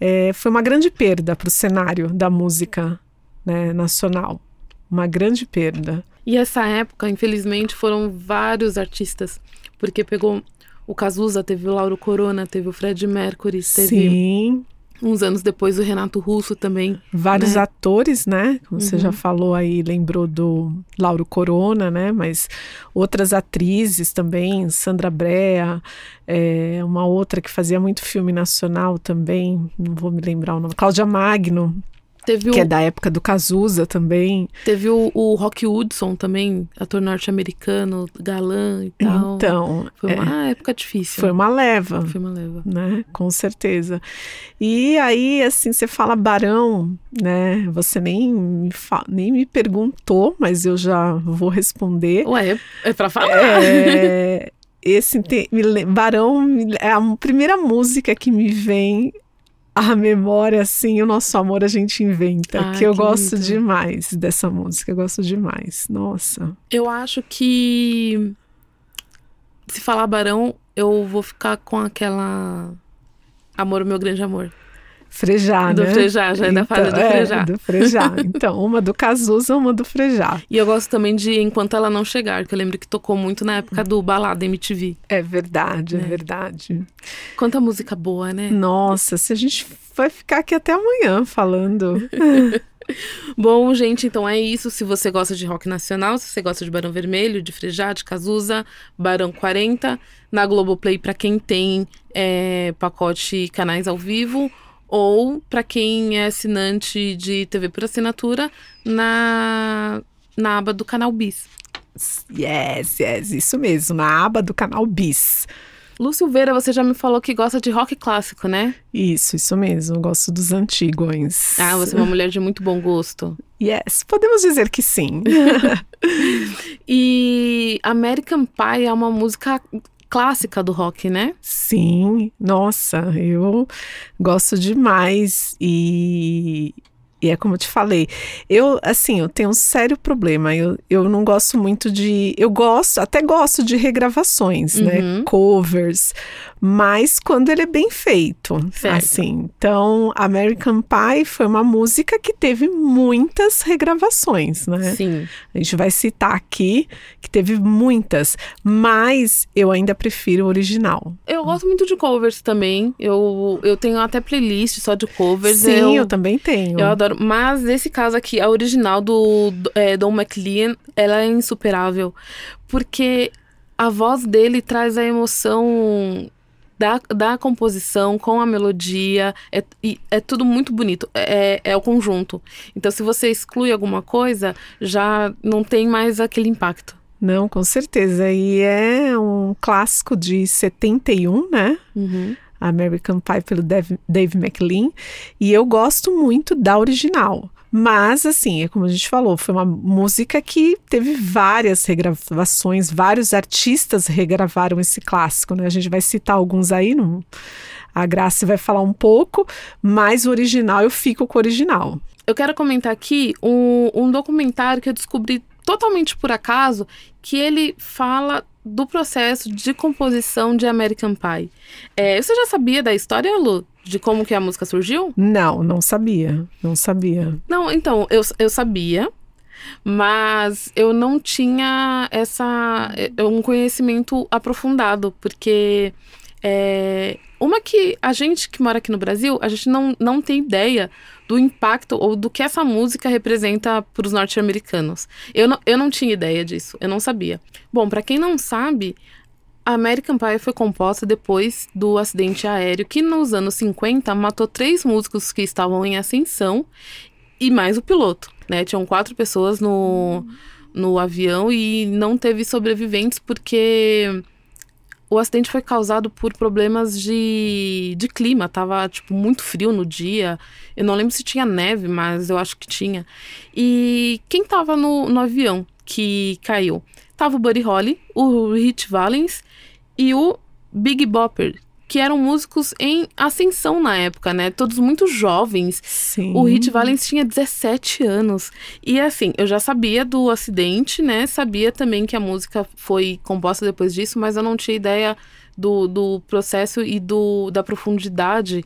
é, foi uma grande perda para o cenário da música né, nacional. Uma grande perda. E essa época, infelizmente, foram vários artistas, porque pegou o Cazuza, teve o Lauro Corona, teve o Fred Mercury, teve Sim, uns anos depois o Renato Russo também. vários né? atores, né? Como você Uhum. já falou aí, lembrou do Lauro Corona, né? Mas outras atrizes também, Sandra Brea, é, uma outra que fazia muito filme nacional também, não vou me lembrar o nome, Cláudia Magno, Teve o, que é da época do Cazuza também. teve o, o Rock Hudson também, ator norte-americano, galã e tal. Então, Foi é, uma época difícil. foi uma leva. Foi uma leva. né? Com certeza. E aí, assim, você fala Barão, né? Você nem me, fa- nem me perguntou, mas eu já vou responder. Ué, é, é pra falar? É, esse te- Barão é a primeira música que me vem à memória, assim, o nosso amor a gente inventa, Ai, que eu que gosto lindo. demais dessa música, eu gosto demais. Nossa. Eu acho que se falar Barão, eu vou ficar com aquela Amor, meu grande amor. Frejá, Do né? Frejá, já é da fase do é, Frejá. do Frejá. Então, uma do Cazuza, uma do Frejá. E eu gosto também de Enquanto Ela Não Chegar, que eu lembro que tocou muito na época do Balada MTV. É verdade, é, É. verdade. Quanta música boa, né? Nossa, se a gente vai ficar aqui até amanhã falando. Bom, gente, então é isso. Se você gosta de rock nacional, se você gosta de Barão Vermelho, de Frejá, de Cazuza, Barão 40, na Globoplay para quem tem é, pacote canais ao vivo, ou para quem é assinante de TV por assinatura, na, na aba do canal Bis. Yes, yes, isso mesmo, na aba do canal Bis. Lu Silveira, você já me falou que gosta de rock clássico, né? Isso, isso mesmo, gosto dos antigos. Ah, você é uma mulher de muito bom gosto. Yes, podemos dizer que sim. E American Pie é uma música clássica do rock, né? sim, nossa, eu gosto demais e. E é como eu te falei, eu, assim, eu tenho um sério problema. Eu, eu não gosto muito de. Eu gosto, até gosto de regravações, né? Uhum. Covers, mas quando ele é bem feito. Certo. Assim. Então, American Pie foi uma música que teve muitas regravações, né? Sim. A gente vai citar aqui que teve muitas, mas eu ainda prefiro o original. Eu gosto muito de covers também. Eu, eu tenho até playlist só de covers. Sim, eu, eu, também tenho. eu adoro. Mas nesse caso aqui, a original do, do é, Don McLean, ela é insuperável. Porque a voz dele traz a emoção da, da composição com a melodia. É, é tudo muito bonito. É, é o conjunto. Então, se você exclui alguma coisa, já não tem mais aquele impacto. Não, com certeza. E é um clássico de 71, né? Uhum. American Pie pelo Dave, Dave McLean. E eu gosto muito da original. Mas, assim, é como a gente falou, foi uma música que teve várias regravações, vários artistas regravaram esse clássico, né? A gente vai citar alguns aí, a Graça vai falar um pouco, mas o original eu fico com o original. Eu quero comentar aqui um, um documentário que eu descobri totalmente por acaso, que ele fala do processo de composição de American Pie. É, você já sabia da história, Lu? De como que a música surgiu? Não, não sabia. Não sabia. Não, então, eu, eu sabia, mas eu não tinha essa é, um conhecimento aprofundado, porque é, uma que a gente que mora aqui no Brasil, a gente não, não tem ideia do impacto ou do que essa música representa para os norte-americanos. Eu não, eu não tinha ideia disso, eu não sabia. Bom, para quem não sabe, a American Pie foi composta depois do acidente aéreo que nos anos 50 matou três músicos que estavam em ascensão e mais o piloto, né? Tinham quatro pessoas no, no avião e não teve sobreviventes porque o acidente foi causado por problemas de, de clima. Tava, tipo, muito frio no dia. Eu não lembro se tinha neve, mas eu acho que tinha. E quem tava no, no avião que caiu? Tava o Buddy Holly, o Rich Valens e o Big Bopper, que eram músicos em ascensão na época, né? Todos muito jovens. Sim. O Hit Valens tinha 17 anos. E assim, eu já sabia do acidente, né? Sabia também que a música foi composta depois disso, mas eu não tinha ideia do, do processo e do, da profundidade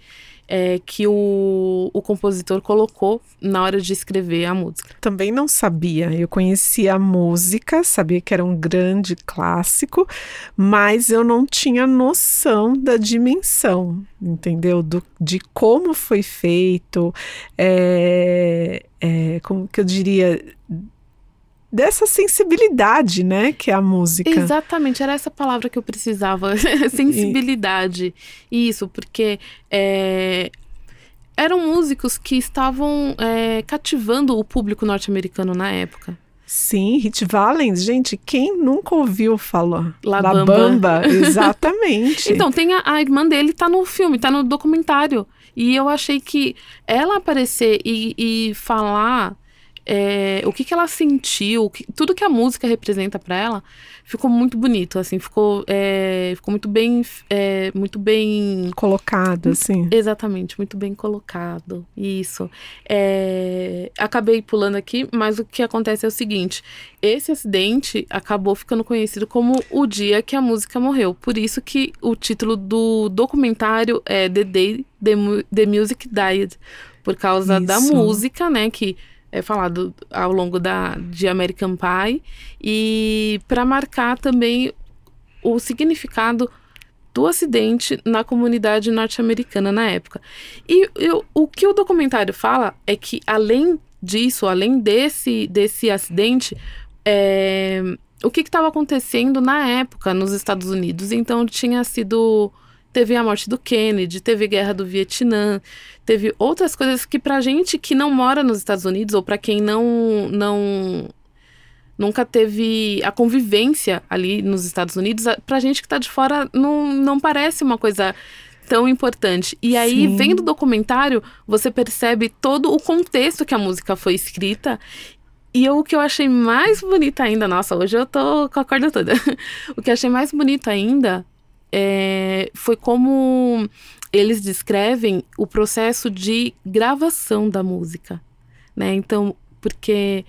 é, que o, o compositor colocou na hora de escrever a música. Também não sabia. Eu conhecia a música, sabia que era um grande clássico, mas eu não tinha noção da dimensão, entendeu? Do, de como foi feito, é, é, como que eu diria dessa sensibilidade, né, que é a música. Exatamente, era essa palavra que eu precisava, sensibilidade. E... Isso, porque é, eram músicos que estavam é, cativando o público norte-americano na época. Sim, Hit Valens, gente, quem nunca ouviu falar? La, La Bamba. Bamba. Exatamente. então, tem a, a, irmã dele, tá no filme, tá no documentário. E eu achei que ela aparecer e, e falar é, o que, que ela sentiu, que, tudo que a música representa para ela, ficou muito bonito, assim, ficou, é, ficou muito bem, é, muito bem colocado, assim. Exatamente, muito bem colocado. Isso. É, acabei pulando aqui, mas o que acontece é o seguinte: esse acidente acabou ficando conhecido como o dia que a música morreu. Por isso que o título do documentário é The Day the, the Music Died, por causa isso. da música, né, que é falado ao longo da, de American Pie e para marcar também o significado do acidente na comunidade norte-americana na época. E eu, o que o documentário fala é que, além disso, além desse, desse acidente, é, o que estava acontecendo na época nos Estados Unidos? Então, tinha sido teve a morte do Kennedy, teve guerra do Vietnã, teve outras coisas que pra gente que não mora nos Estados Unidos ou para quem não não nunca teve a convivência ali nos Estados Unidos, pra gente que tá de fora não, não parece uma coisa tão importante. E aí, Sim. vendo o documentário, você percebe todo o contexto que a música foi escrita e eu, o que eu achei mais bonito ainda, nossa, hoje eu tô com a corda toda. o que eu achei mais bonito ainda é, foi como eles descrevem o processo de gravação da música, né? Então, porque,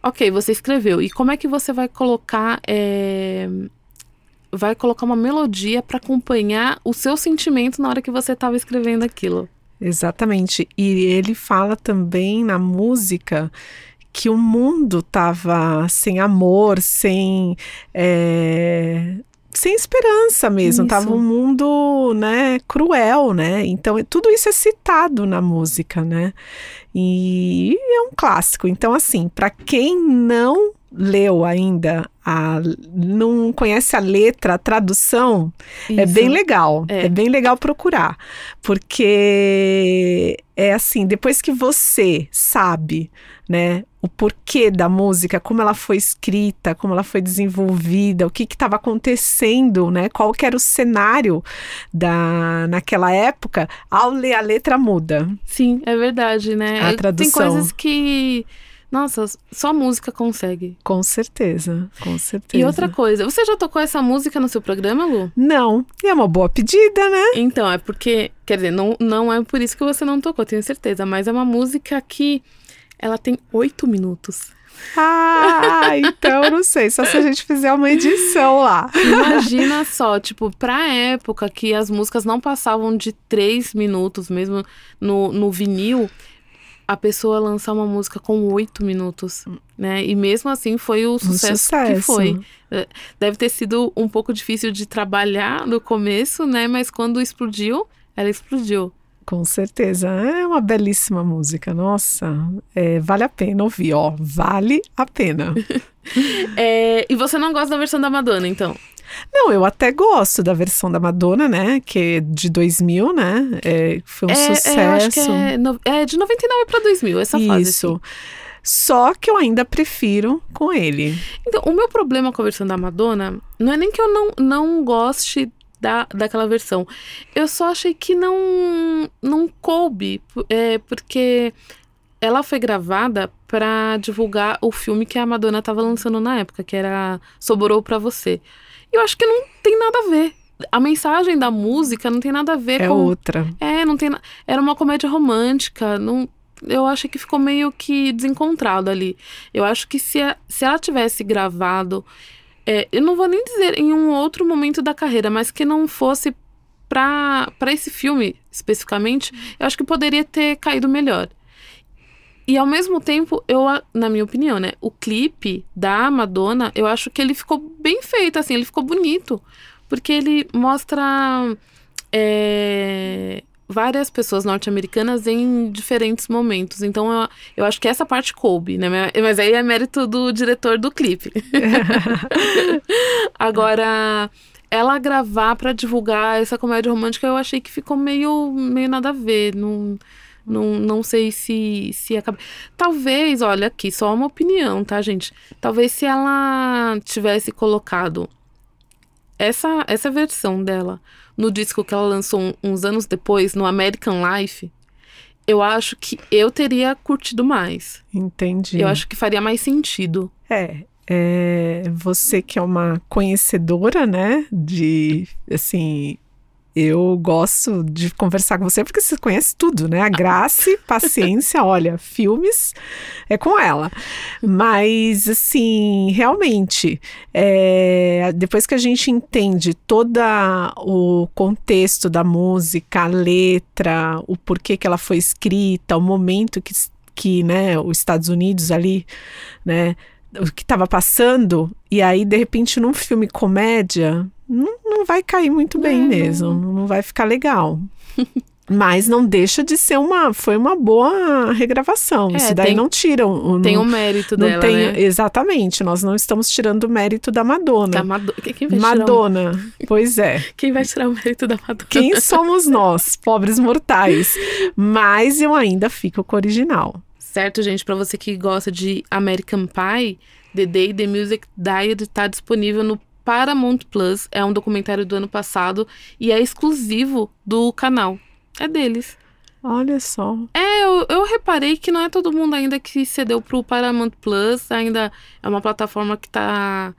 ok, você escreveu e como é que você vai colocar é, vai colocar uma melodia para acompanhar o seu sentimento na hora que você estava escrevendo aquilo? Exatamente. E ele fala também na música que o mundo estava sem amor, sem é, sem esperança mesmo, isso. tava um mundo, né, cruel, né? Então tudo isso é citado na música, né? E é um clássico. Então assim, para quem não leu ainda, a, não conhece a letra, a tradução, é Isso. bem legal. É. É. bem legal procurar. Porque é assim, depois que você sabe, né, o porquê da música, como ela foi escrita, como ela foi desenvolvida, o que estava acontecendo, né, qual que era o cenário da, naquela época, ao ler a letra muda. Sim, é verdade, né? A Tem tradução. coisas que. Nossa, só música consegue. Com certeza, com certeza. E outra coisa, você já tocou essa música no seu programa, Lu? Não, e é uma boa pedida, né? Então, é porque, quer dizer, não, não é por isso que você não tocou, tenho certeza, mas é uma música que ela tem oito minutos. Ah, então eu não sei, só se a gente fizer uma edição lá. Imagina só, tipo, pra época que as músicas não passavam de três minutos, mesmo no, no vinil, a pessoa lançar uma música com oito minutos, né? E mesmo assim foi o sucesso, que sucesso. foi. É, Deve ter sido um pouco difícil de trabalhar no começo, né? Mas quando explodiu, ela explodiu. Com certeza, é uma belíssima música, nossa, é, vale a pena ouvir, ó, vale a pena. É, e você não gosta da versão da Madonna, então? Não, eu até gosto da versão da Madonna, né, que é de 2000, né, é, foi um é, é, sucesso. é, no- é de 99 pra 2000, essa fase. Isso. assim. Só que eu ainda prefiro com ele. Então, o meu problema com a versão da Madonna não é nem que eu não, não goste da, daquela versão. Eu só achei que não, não coube, é, porque ela foi gravada pra divulgar o filme que a Madonna tava lançando na época, que era Soborou Pra Você. E eu acho que não tem nada a ver. A mensagem da música não tem nada a ver É com. outra. É, não tem. na- Era uma comédia romântica. Não, eu acho que ficou meio que desencontrado ali. Eu acho que se, a- se ela tivesse gravado. É, eu não vou nem dizer em um outro momento da carreira, mas que não fosse pra esse filme especificamente, eu acho que poderia ter caído melhor. E ao mesmo tempo, eu, na minha opinião, né, o clipe da Madonna, eu acho que ele ficou bem feito, assim, ele ficou bonito. Porque ele mostra é, várias pessoas norte-americanas em diferentes momentos. Então eu, eu acho que essa parte coube, né? Mas aí é mérito do diretor do clipe. Agora, ela gravar pra divulgar essa comédia romântica, eu achei que ficou meio, meio nada a ver. Não, não, não sei se, se acaba. Talvez, olha aqui, só uma opinião, tá, gente? Talvez se ela tivesse colocado essa, essa versão dela no disco que ela lançou uns anos depois, no American Life, eu acho que eu teria curtido mais. Entendi. Eu acho que faria mais sentido. É, é, você que é uma conhecedora, né, de, assim, eu gosto de conversar com você porque você conhece tudo, né, a Grace, paciência, olha, filmes é com ela, mas, assim, realmente, é, depois que a gente entende todo o contexto da música, a letra, o porquê que ela foi escrita, o momento que, que né, os Estados Unidos ali, né, o que estava passando, e aí, de repente, num filme comédia, não, não vai cair muito bem É, mesmo, não vai ficar legal. Mas não deixa de ser uma. Foi uma boa regravação. É, Isso daí tem- não tira o. Tem o mérito não dela, tem, né? Exatamente, nós não estamos tirando o mérito da Madonna. Da Mado- Quem vai tirar o... Madonna, pois é. Quem vai tirar o mérito da Madonna? Quem somos nós, pobres mortais? Mas eu ainda fico com o original. Certo, gente, pra você que gosta de American Pie, The Day the Music Died tá disponível no Paramount Plus. É um documentário do ano passado e é exclusivo do canal. É deles. Olha só. É, eu, eu reparei que não é todo mundo ainda que cedeu pro Paramount Plus. Ainda é uma plataforma que tá,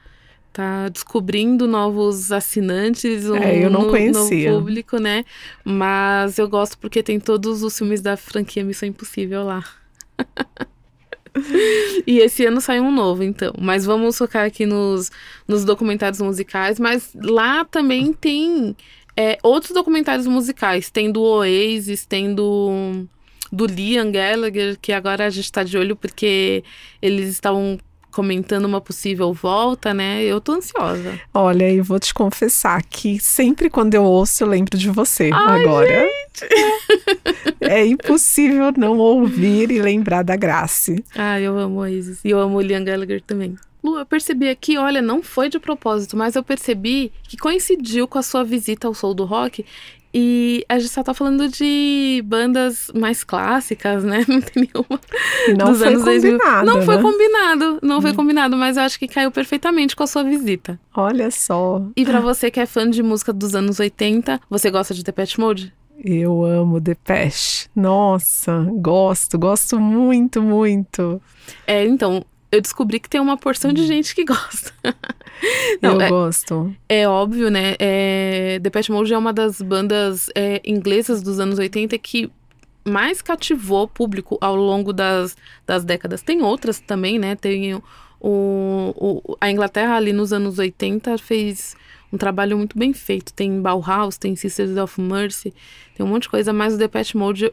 tá descobrindo novos assinantes. Um, É, eu não no- conhecia. No público, né? Mas eu gosto porque tem todos os filmes da franquia Missão Impossível lá. E esse ano sai um novo, então. Mas vamos focar aqui nos, nos documentários musicais. Mas lá também tem é, outros documentários musicais. Tem do Oasis, tem do, do Liam Gallagher, que agora a gente tá de olho porque eles estavam comentando uma possível volta, né? Eu tô ansiosa. Olha, e vou te confessar que sempre quando eu ouço, eu lembro de você Ai, agora. é impossível não ouvir e lembrar da Grace. Ah, eu amo a Isis. E eu amo o Liam Gallagher também. Lu, eu percebi aqui, olha, não foi de propósito, mas eu percebi que coincidiu com a sua visita ao Soul do Rock e a gente só tá falando de bandas mais clássicas, né? Não tem nenhuma. Não dos foi anos 2000. combinado, Não foi né? combinado, não foi combinado, mas eu acho que caiu perfeitamente com a sua visita. Olha só, E pra você que é fã de música dos anos 80, você gosta de Depeche Mode? eu amo Depeche. Nossa, gosto, gosto muito, muito. É, então, eu descobri que tem uma porção de gente que gosta. Não, eu é- gosto. É óbvio, né? É, Depeche Mode é uma das bandas é, inglesas dos anos 80 que mais cativou o público ao longo das, das décadas. Tem outras também, né? Tem o, o- a Inglaterra ali nos anos 80 fez um trabalho muito bem feito. Tem Bauhaus, tem Sisters of Mercy, tem um monte de coisa, mas o Depeche Mode,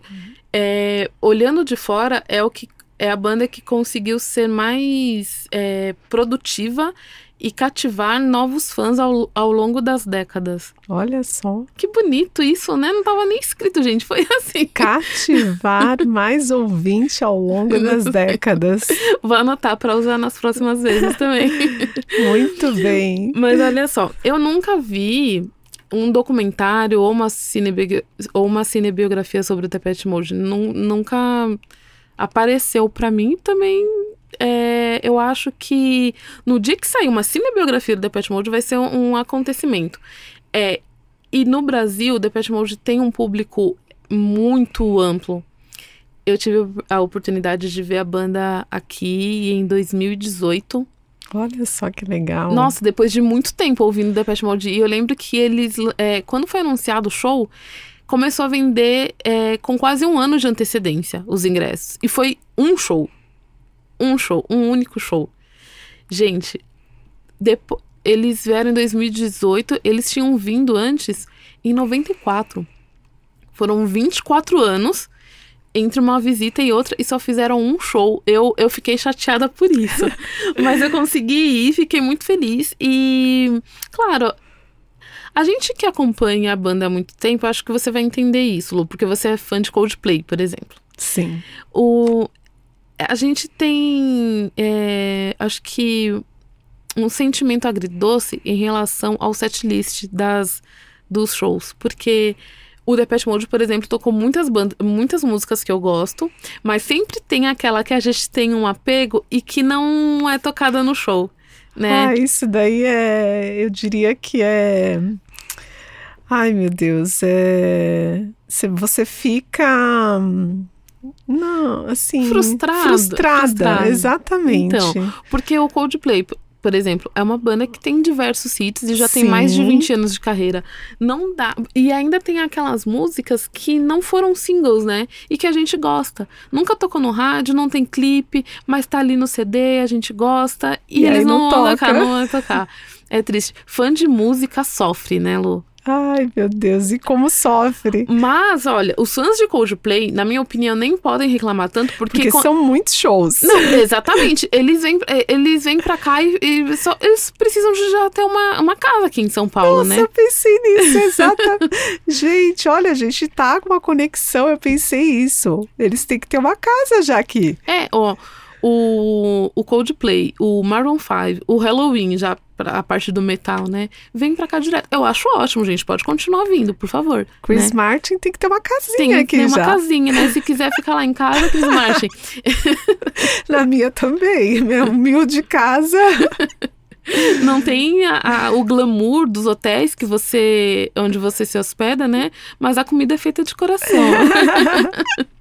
é, olhando de fora, é o que é a banda que conseguiu ser mais é, produtiva e cativar novos fãs ao, ao longo das décadas. Olha só. Que bonito isso, né? Não tava nem escrito, gente. Foi assim. Cativar mais ouvinte ao longo das décadas. Vou anotar para usar nas próximas vezes também. Muito bem. Mas olha só, eu nunca vi um documentário ou uma, cinebi ou uma cinebiografia sobre o Depeche Mode. Nun- nunca apareceu pra mim também é, eu acho que no dia que sair uma cinebiografia do Depeche Mode vai ser um, um acontecimento. É, e no Brasil, o Depeche Mode tem um público muito amplo. Eu tive a oportunidade de ver a banda aqui em 2018. Olha só que legal. Nossa, depois de muito tempo ouvindo Depeche Mode. E eu lembro que eles, é, quando foi anunciado o show, começou a vender é, com quase um ano de antecedência os ingressos. E foi um show. Um show, um único show. Gente, depo- eles vieram em 2018, eles tinham vindo antes em 94. Foram 24 anos entre uma visita e outra e só fizeram um show. Eu, eu fiquei chateada por isso. Mas eu consegui ir, fiquei muito feliz. E, claro, a gente que acompanha a banda há muito tempo, acho que você vai entender isso, Lu, porque você é fã de Coldplay, por exemplo. Sim. O, a gente tem, é, acho que, um sentimento agridoce em relação ao setlist das, dos shows, porque o Depeche Mode, por exemplo, tocou muitas, bandas, muitas músicas que eu gosto, mas sempre tem aquela que a gente tem um apego e que não é tocada no show, né? Ah, isso daí é. Eu diria que é. Ai, meu Deus. É. cê- Você fica. Não, assim. Frustrado, Frustrada, frustrado. exatamente. Então, Porque o Coldplay, por exemplo, é uma banda que tem diversos hits e já tem Sim. mais de 20 anos de carreira. Não dá. E ainda tem aquelas músicas que não foram singles, né? E que a gente gosta. Nunca tocou no rádio, não tem clipe, mas tá ali no CD, a gente gosta. E, E eles não, não vão toca. tocar, não vão tocar. É triste. Fã de música sofre, né, Lu? Ai, meu Deus, e como sofre. Mas, olha, os fãs de Coldplay, na minha opinião, nem podem reclamar tanto porque. Porque con- são muitos shows. Não, exatamente. Eles vêm, eh, eles vêm pra cá e, e só, eles precisam de já ter uma, uma casa aqui em São Paulo, Nossa, né? eu pensei nisso, exatamente. gente, olha, a gente tá com uma conexão, eu pensei isso. Eles têm que ter uma casa já aqui. É, ó, o, o Coldplay, o Maroon 5, o Halloween, já pra, a parte do metal, né? Vem pra cá direto. Eu acho ótimo, gente. Pode continuar vindo, por favor. Chris né? Martin tem que ter uma casinha Tem, aqui tem uma já. casinha, né? Se quiser ficar lá em casa, Chris Martin. Na minha também, minha humilde casa. Não tem a- a- o glamour dos hotéis que você. onde você se hospeda, né? Mas a comida é feita de coração.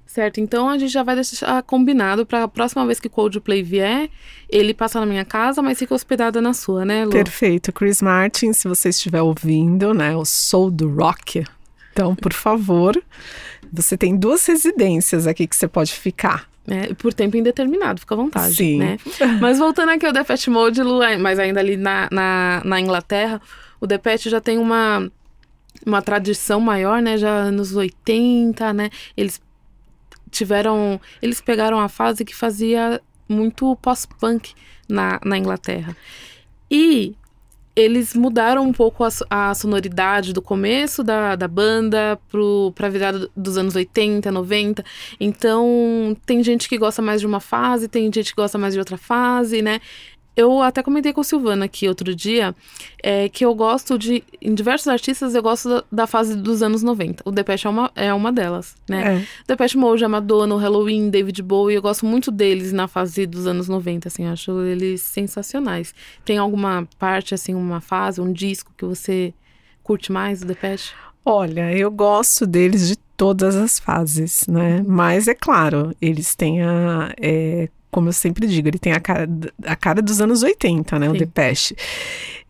Certo, então a gente já vai deixar combinado pra próxima vez que o Coldplay vier, ele passa na minha casa, mas fica hospedada na sua, né, Lu? Perfeito. Chris Martin, se você estiver ouvindo, né? O Soul do Rock. Então, por favor, você tem duas residências aqui que você pode ficar. É, por tempo indeterminado, fica à vontade, Sim. né? Mas voltando aqui ao Depeche Mode, Lu, mas ainda ali na, na, na Inglaterra, o Depeche já tem uma, uma tradição maior, né? Já anos 80, né? Eles tiveram... Eles pegaram a fase que fazia muito pós-punk na, na Inglaterra. E eles mudaram um pouco a, a sonoridade do começo da, da banda para a virada dos anos 80, 90. Então, tem gente que gosta mais de uma fase, tem gente que gosta mais de outra fase, né? Eu até comentei com o Silvana aqui outro dia é, que eu gosto de. Em diversos artistas, eu gosto da, da fase dos anos 90. O Depeche é uma, é uma delas, né? É. Depeche Mode, a Madonna, o Halloween, David Bowie. Eu gosto muito deles na fase dos anos 90, assim. Acho eles sensacionais. Tem alguma parte, assim, uma fase, um disco que você curte mais do Depeche? Olha, eu gosto deles de todas as fases, né? Mas é claro, eles têm a. É, como eu sempre digo, ele tem a cara, a cara dos anos 80, né? Sim. O Depeche.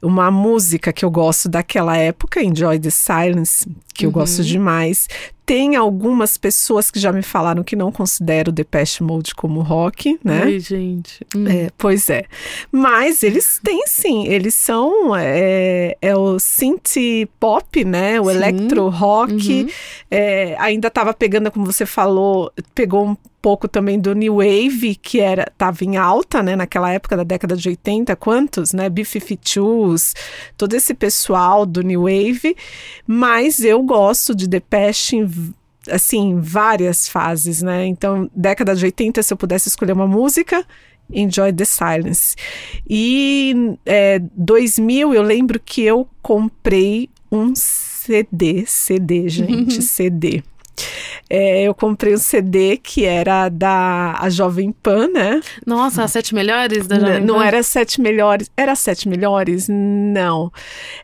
Uma música que eu gosto daquela época, Enjoy the Silence, que uhum. eu gosto uhum. demais. Tem algumas pessoas que já me falaram que não consideram o Depeche Mode como rock, né? Ai, gente. Hum. É, pois é. Mas eles têm sim, eles são é, é o synth pop, né? O sim. electro rock. Uhum. É, ainda estava pegando, como você falou, pegou um pouco também do New Wave, que era tava em alta, né, naquela época da década de 80, quantos, né, B-52s, todo esse pessoal do New Wave, mas eu gosto de Depeche em assim, várias fases, né? Então, década de 80, se eu pudesse escolher uma música, Enjoy the Silence. E é, 2000, eu lembro que eu comprei um CD, CD, gente, CD. É, eu comprei um CD que era da a Jovem Pan, né? Nossa, as sete melhores da Jovem Pan? Não era sete melhores. Era sete melhores? Não.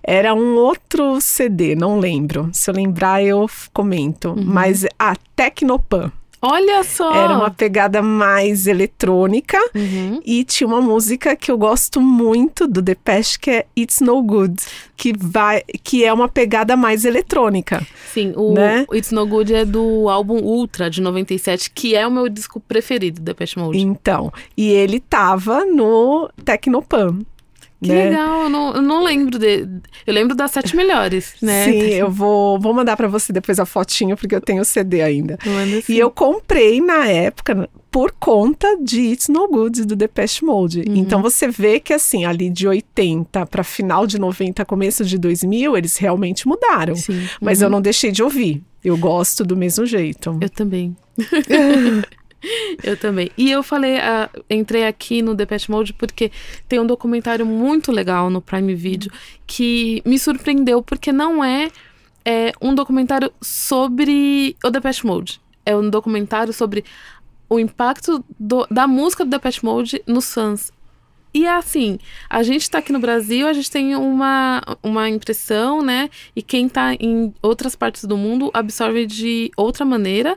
Era um outro CD, não lembro. Se eu lembrar, eu comento. Uhum. Mas a Tecnopan. Olha só! Era uma pegada mais eletrônica uhum. e tinha uma música que eu gosto muito do Depeche que é It's No Good, que vai que é uma pegada mais eletrônica. Sim, o né? It's No Good é do álbum Ultra de 97, que é o meu disco preferido do Depeche Mode. Então, e ele tava no Tecnopan. Que né? legal, eu não, eu não lembro de. Eu lembro das sete melhores, né? Sim, eu vou, vou mandar para você depois a fotinho, porque eu tenho o CD ainda. Assim. E eu comprei na época por conta de It's No Good do Depeche Mode. Uhum. Então você vê que assim, ali de 80 para final de 90, começo de 2000, eles realmente mudaram. Sim. Mas uhum. eu não deixei de ouvir. Eu gosto do mesmo jeito. Eu também. Eu também. E eu falei, uh, entrei aqui no Depeche Mode porque tem um documentário muito legal no Prime Video que me surpreendeu porque não é, é um documentário sobre o Depeche Mode. É um documentário sobre o impacto do, da música do Depeche Mode nos fãs. E é assim, a gente tá aqui no Brasil, a gente tem uma, uma impressão, né? E quem tá em outras partes do mundo absorve de outra maneira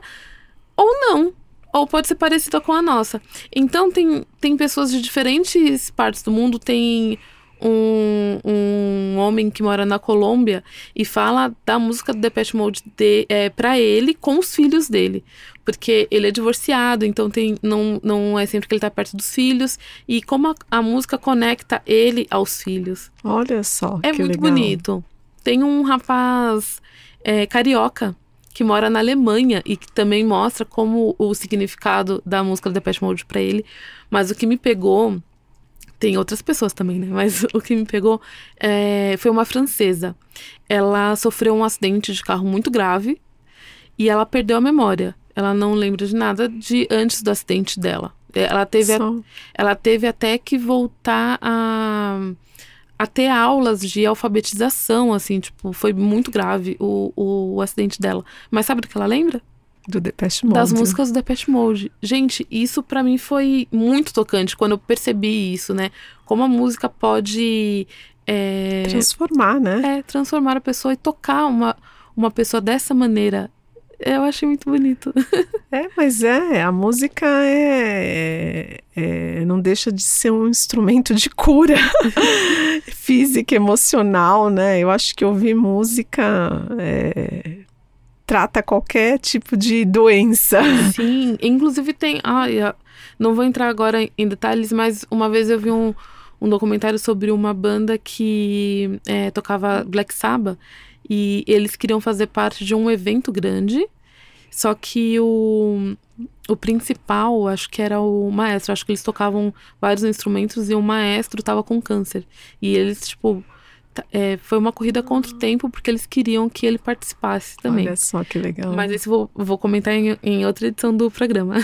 ou não ou pode ser parecida com a nossa. Então tem, tem pessoas de diferentes partes do mundo, tem um, um homem que mora na Colômbia e fala da música do Depeche Mode de, é, para ele com os filhos dele. Porque ele é divorciado, então tem, não, não é sempre que ele tá perto dos filhos. E como a, a música conecta ele aos filhos. Olha só. É muito legal. bonito. Tem um rapaz é, carioca que mora na Alemanha e que também mostra como o significado da música do Depeche Mode para ele. Mas o que me pegou tem outras pessoas também, né? Mas o que me pegou é, foi uma francesa. Ela sofreu um acidente de carro muito grave e ela perdeu a memória. Ela não lembra de nada de antes do acidente dela. Ela teve, a, ela teve até que voltar a a ter aulas de alfabetização, assim, tipo, foi muito grave o, o, o acidente dela. Mas sabe do que ela lembra? Do Depeche Mode. Das músicas do Depeche Mode. Gente, isso para mim foi muito tocante quando eu percebi isso, né? Como a música pode. É, transformar, né? É, transformar a pessoa e tocar uma, uma pessoa dessa maneira. Eu achei muito bonito. é, mas é, a música é, é, não deixa de ser um instrumento de cura física, emocional, né? Eu acho que ouvir música é, trata qualquer tipo de doença. Sim, inclusive tem. Ai, não vou entrar agora em detalhes, mas uma vez eu vi um, um documentário sobre uma banda que é, tocava Black Sabbath e eles queriam fazer parte de um evento grande, só que o, o principal, acho que era o maestro. Acho que eles tocavam vários instrumentos e o maestro tava com câncer. E eles, tipo, é, foi uma corrida contra o tempo porque eles queriam que ele participasse também. Olha só que legal. Mas esse vou, vou comentar em, em outra edição do programa.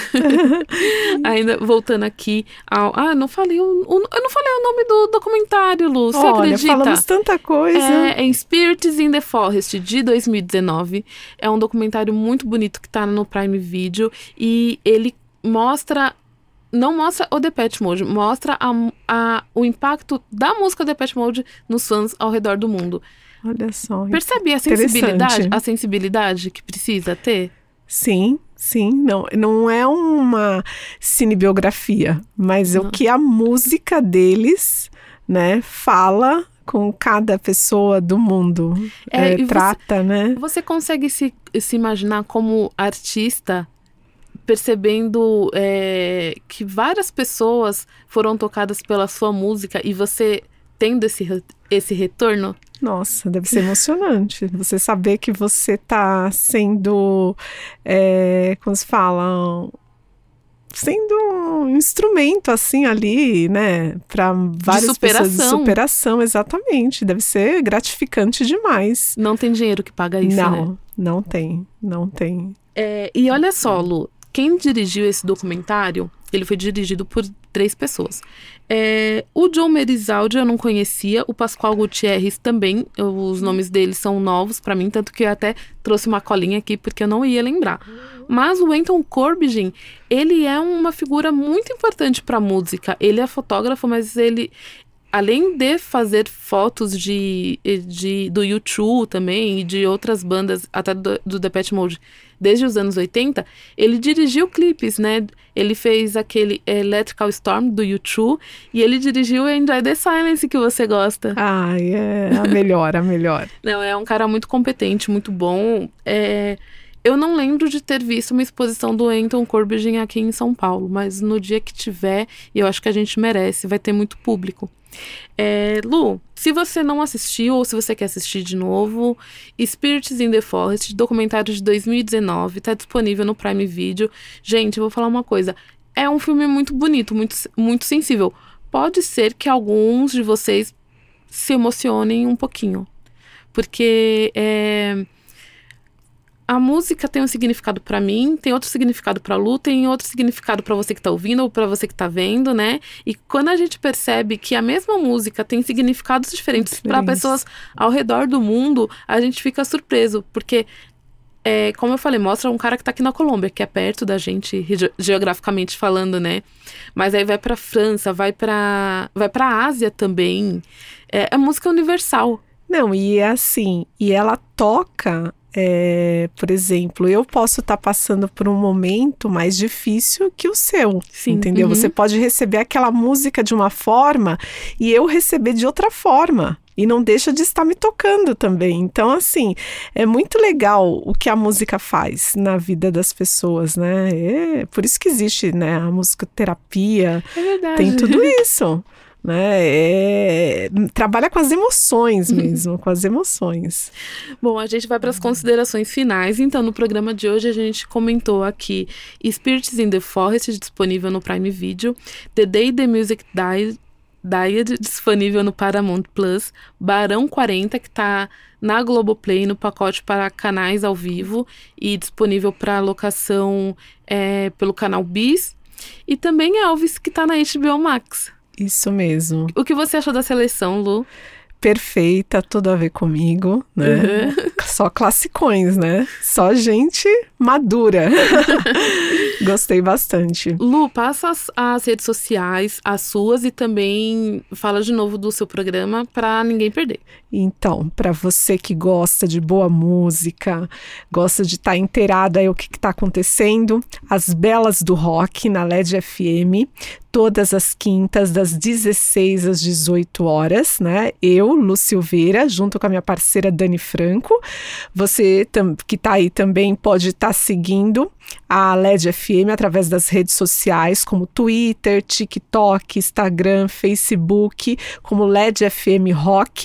Ainda voltando aqui ao. Ah, não falei o, o, eu não falei o nome do documentário, Lu. Você Olha, acredita? falamos tanta coisa. É, é em Spirits in the Forest, de 2019. É um documentário muito bonito que tá no Prime Video. E ele mostra não mostra o Depeche Mode, mostra a, a, o impacto da música Depeche Mode nos fãs ao redor do mundo. Olha só. Percebe a sensibilidade, a sensibilidade que precisa ter? Sim, sim. Não, não é uma cinebiografia, mas não. o que a música deles, né, fala com cada pessoa do mundo. É, é, trata, você, né? Você consegue se, se imaginar como artista percebendo é, que várias pessoas foram tocadas pela sua música e você tendo esse, esse retorno? Nossa, deve ser emocionante. Você saber que você está sendo, é, como se fala, sendo um instrumento assim ali, né, para várias de pessoas de superação, exatamente. Deve ser gratificante demais. Não tem dinheiro que paga isso, não, né? Não, tem, não tem. É, e olha só, Lu, quem dirigiu esse documentário, ele foi dirigido por três pessoas. É, o John Merizaldi eu não conhecia, o Pascoal Gutierrez também, os nomes deles são novos para mim, tanto que eu até trouxe uma colinha aqui porque eu não ia lembrar. Mas o Anton Corbijn, ele é uma figura muito importante para música. Ele é fotógrafo, mas ele além de fazer fotos de, de do YouTube também e de outras bandas, até do, do Depeche Mode, desde os anos 80, ele dirigiu clipes, né? Ele fez aquele Electrical Storm do YouTube e ele dirigiu Enjoy the Silence que você gosta. Ai, é a melhor, a melhor. Não, é um cara muito competente, muito bom. É... Eu não lembro de ter visto uma exposição do Anton Corbijn aqui em São Paulo, mas no dia que tiver, eu acho que a gente merece, vai ter muito público. É, Lu, se você não assistiu ou se você quer assistir de novo, Spirits in the Forest, documentário de 2019, está disponível no Prime Video. Gente, eu vou falar uma coisa. É um filme muito bonito, muito, muito sensível. Pode ser que alguns de vocês se emocionem um pouquinho. Porque é, a música tem um significado para mim, tem outro significado para Lu, tem outro significado para você que tá ouvindo ou para você que tá vendo, né? E quando a gente percebe que a mesma música tem significados diferentes para pessoas ao redor do mundo, a gente fica surpreso, porque é, como eu falei, mostra um cara que tá aqui na Colômbia, que é perto da gente geograficamente falando, né? Mas aí vai para França, vai para vai para Ásia também. É, é música universal. Não, e é assim, e ela toca é, por exemplo, eu posso estar tá passando por um momento mais difícil que o seu, Sim, entendeu? Uhum. Você pode receber aquela música de uma forma e eu receber de outra forma. E não deixa de estar me tocando também. Então, assim, é muito legal o que a música faz na vida das pessoas, né? É por isso que existe, né? A musicoterapia. É verdade. Tem tudo isso né? É, trabalha com as emoções mesmo, com as emoções. Bom, a gente vai para as considerações finais. Então, no programa de hoje a gente comentou aqui Spirits in the Forest disponível no Prime Video, The Day the Music Died Died, disponível no Paramount Plus, Barão 40, que está na Globoplay, no pacote para canais ao vivo e disponível para locação é, pelo canal Bis, e também Elvis, que está na HBO Max. Isso mesmo. O que você achou da seleção, Lu? Perfeita, tudo a ver comigo, né? Uhum. Só classicões, né? Só gente madura. Gostei bastante. Lu, passa as, as, redes sociais, as suas, e também fala de novo do seu programa para ninguém perder. Então, para você que gosta de boa música, gosta de estar tá inteirado aí o que está acontecendo, As Belas do Rock na LED FM, todas as quintas, das 16 às 18 horas, né? Eu, Lu Silveira, junto com a minha parceira Dani Franco. Você que está aí também pode estar tá seguindo a LED FM através das redes sociais, como Twitter, TikTok, Instagram, Facebook, como LED FM Rock.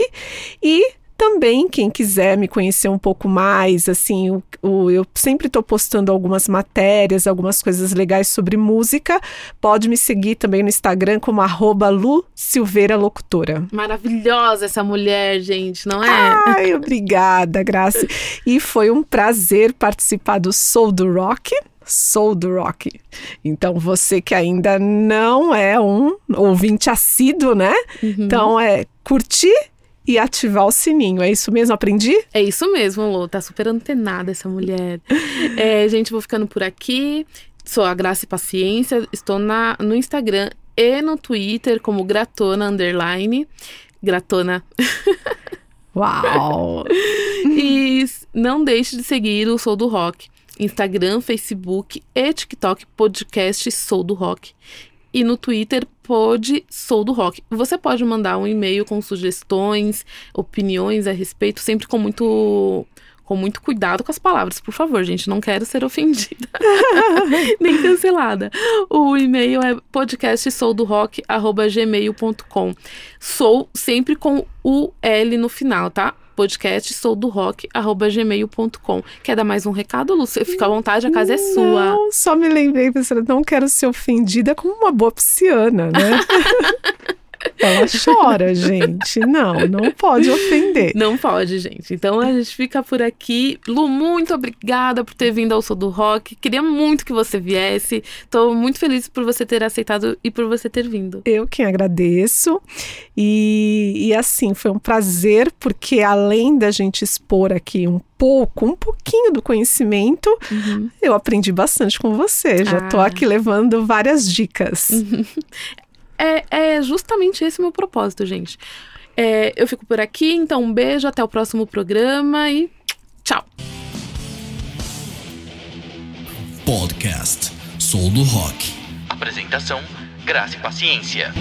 E também, quem quiser me conhecer um pouco mais, assim, o, o, eu sempre estou postando algumas matérias, algumas coisas legais sobre música. Pode me seguir também no Instagram como arroba Lu Silveira Locutora. Maravilhosa essa mulher, gente, não é? Ai, obrigada, Graça. E foi um prazer participar do Soul do Rock. Soul do Rock. Então, você que ainda não é um ouvinte assíduo, né? Uhum. Então, é curtir e ativar o sininho. É isso mesmo? Aprendi? É isso mesmo, Lô. Tá super antenada essa mulher. é, gente, vou ficando por aqui. Sou a Graça e Paciência. Estou na, no Instagram e no Twitter como Gratona Underline. Gratona. Uau! e não deixe de seguir o Sou do Rock. Instagram, Facebook e TikTok, podcast Sou do Rock e no Twitter pode Sou do Rock. Você pode mandar um e-mail com sugestões, opiniões a respeito, sempre com muito com muito cuidado com as palavras, por favor, gente, não quero ser ofendida nem cancelada. O e-mail é podcastsoudorock@gmail.com. Sou sempre com o L no final, tá? Podcast sou do rock@gmail.com. Quer dar mais um recado, Lúcia? Fica à vontade, a casa é sua. Não, só me lembrei, professora, não quero ser ofendida como uma boa pisciana, né? Ela chora, gente. Não, não pode ofender. Não pode, gente. Então a gente fica por aqui. Lu, muito obrigada por ter vindo ao Sou do Rock. Queria muito que você viesse. Estou muito feliz por você ter aceitado e por você ter vindo. Eu quem agradeço. E, e assim, foi um prazer, porque além da gente expor aqui um pouco, um pouquinho do conhecimento, uhum. eu aprendi bastante com você. Já estou ah. aqui levando várias dicas. Uhum. é, é justamente esse o meu propósito, gente. É, eu fico por aqui, então um beijo, até o próximo programa e tchau. Podcast Sou do Rock. Apresentação: Graça e Paciência.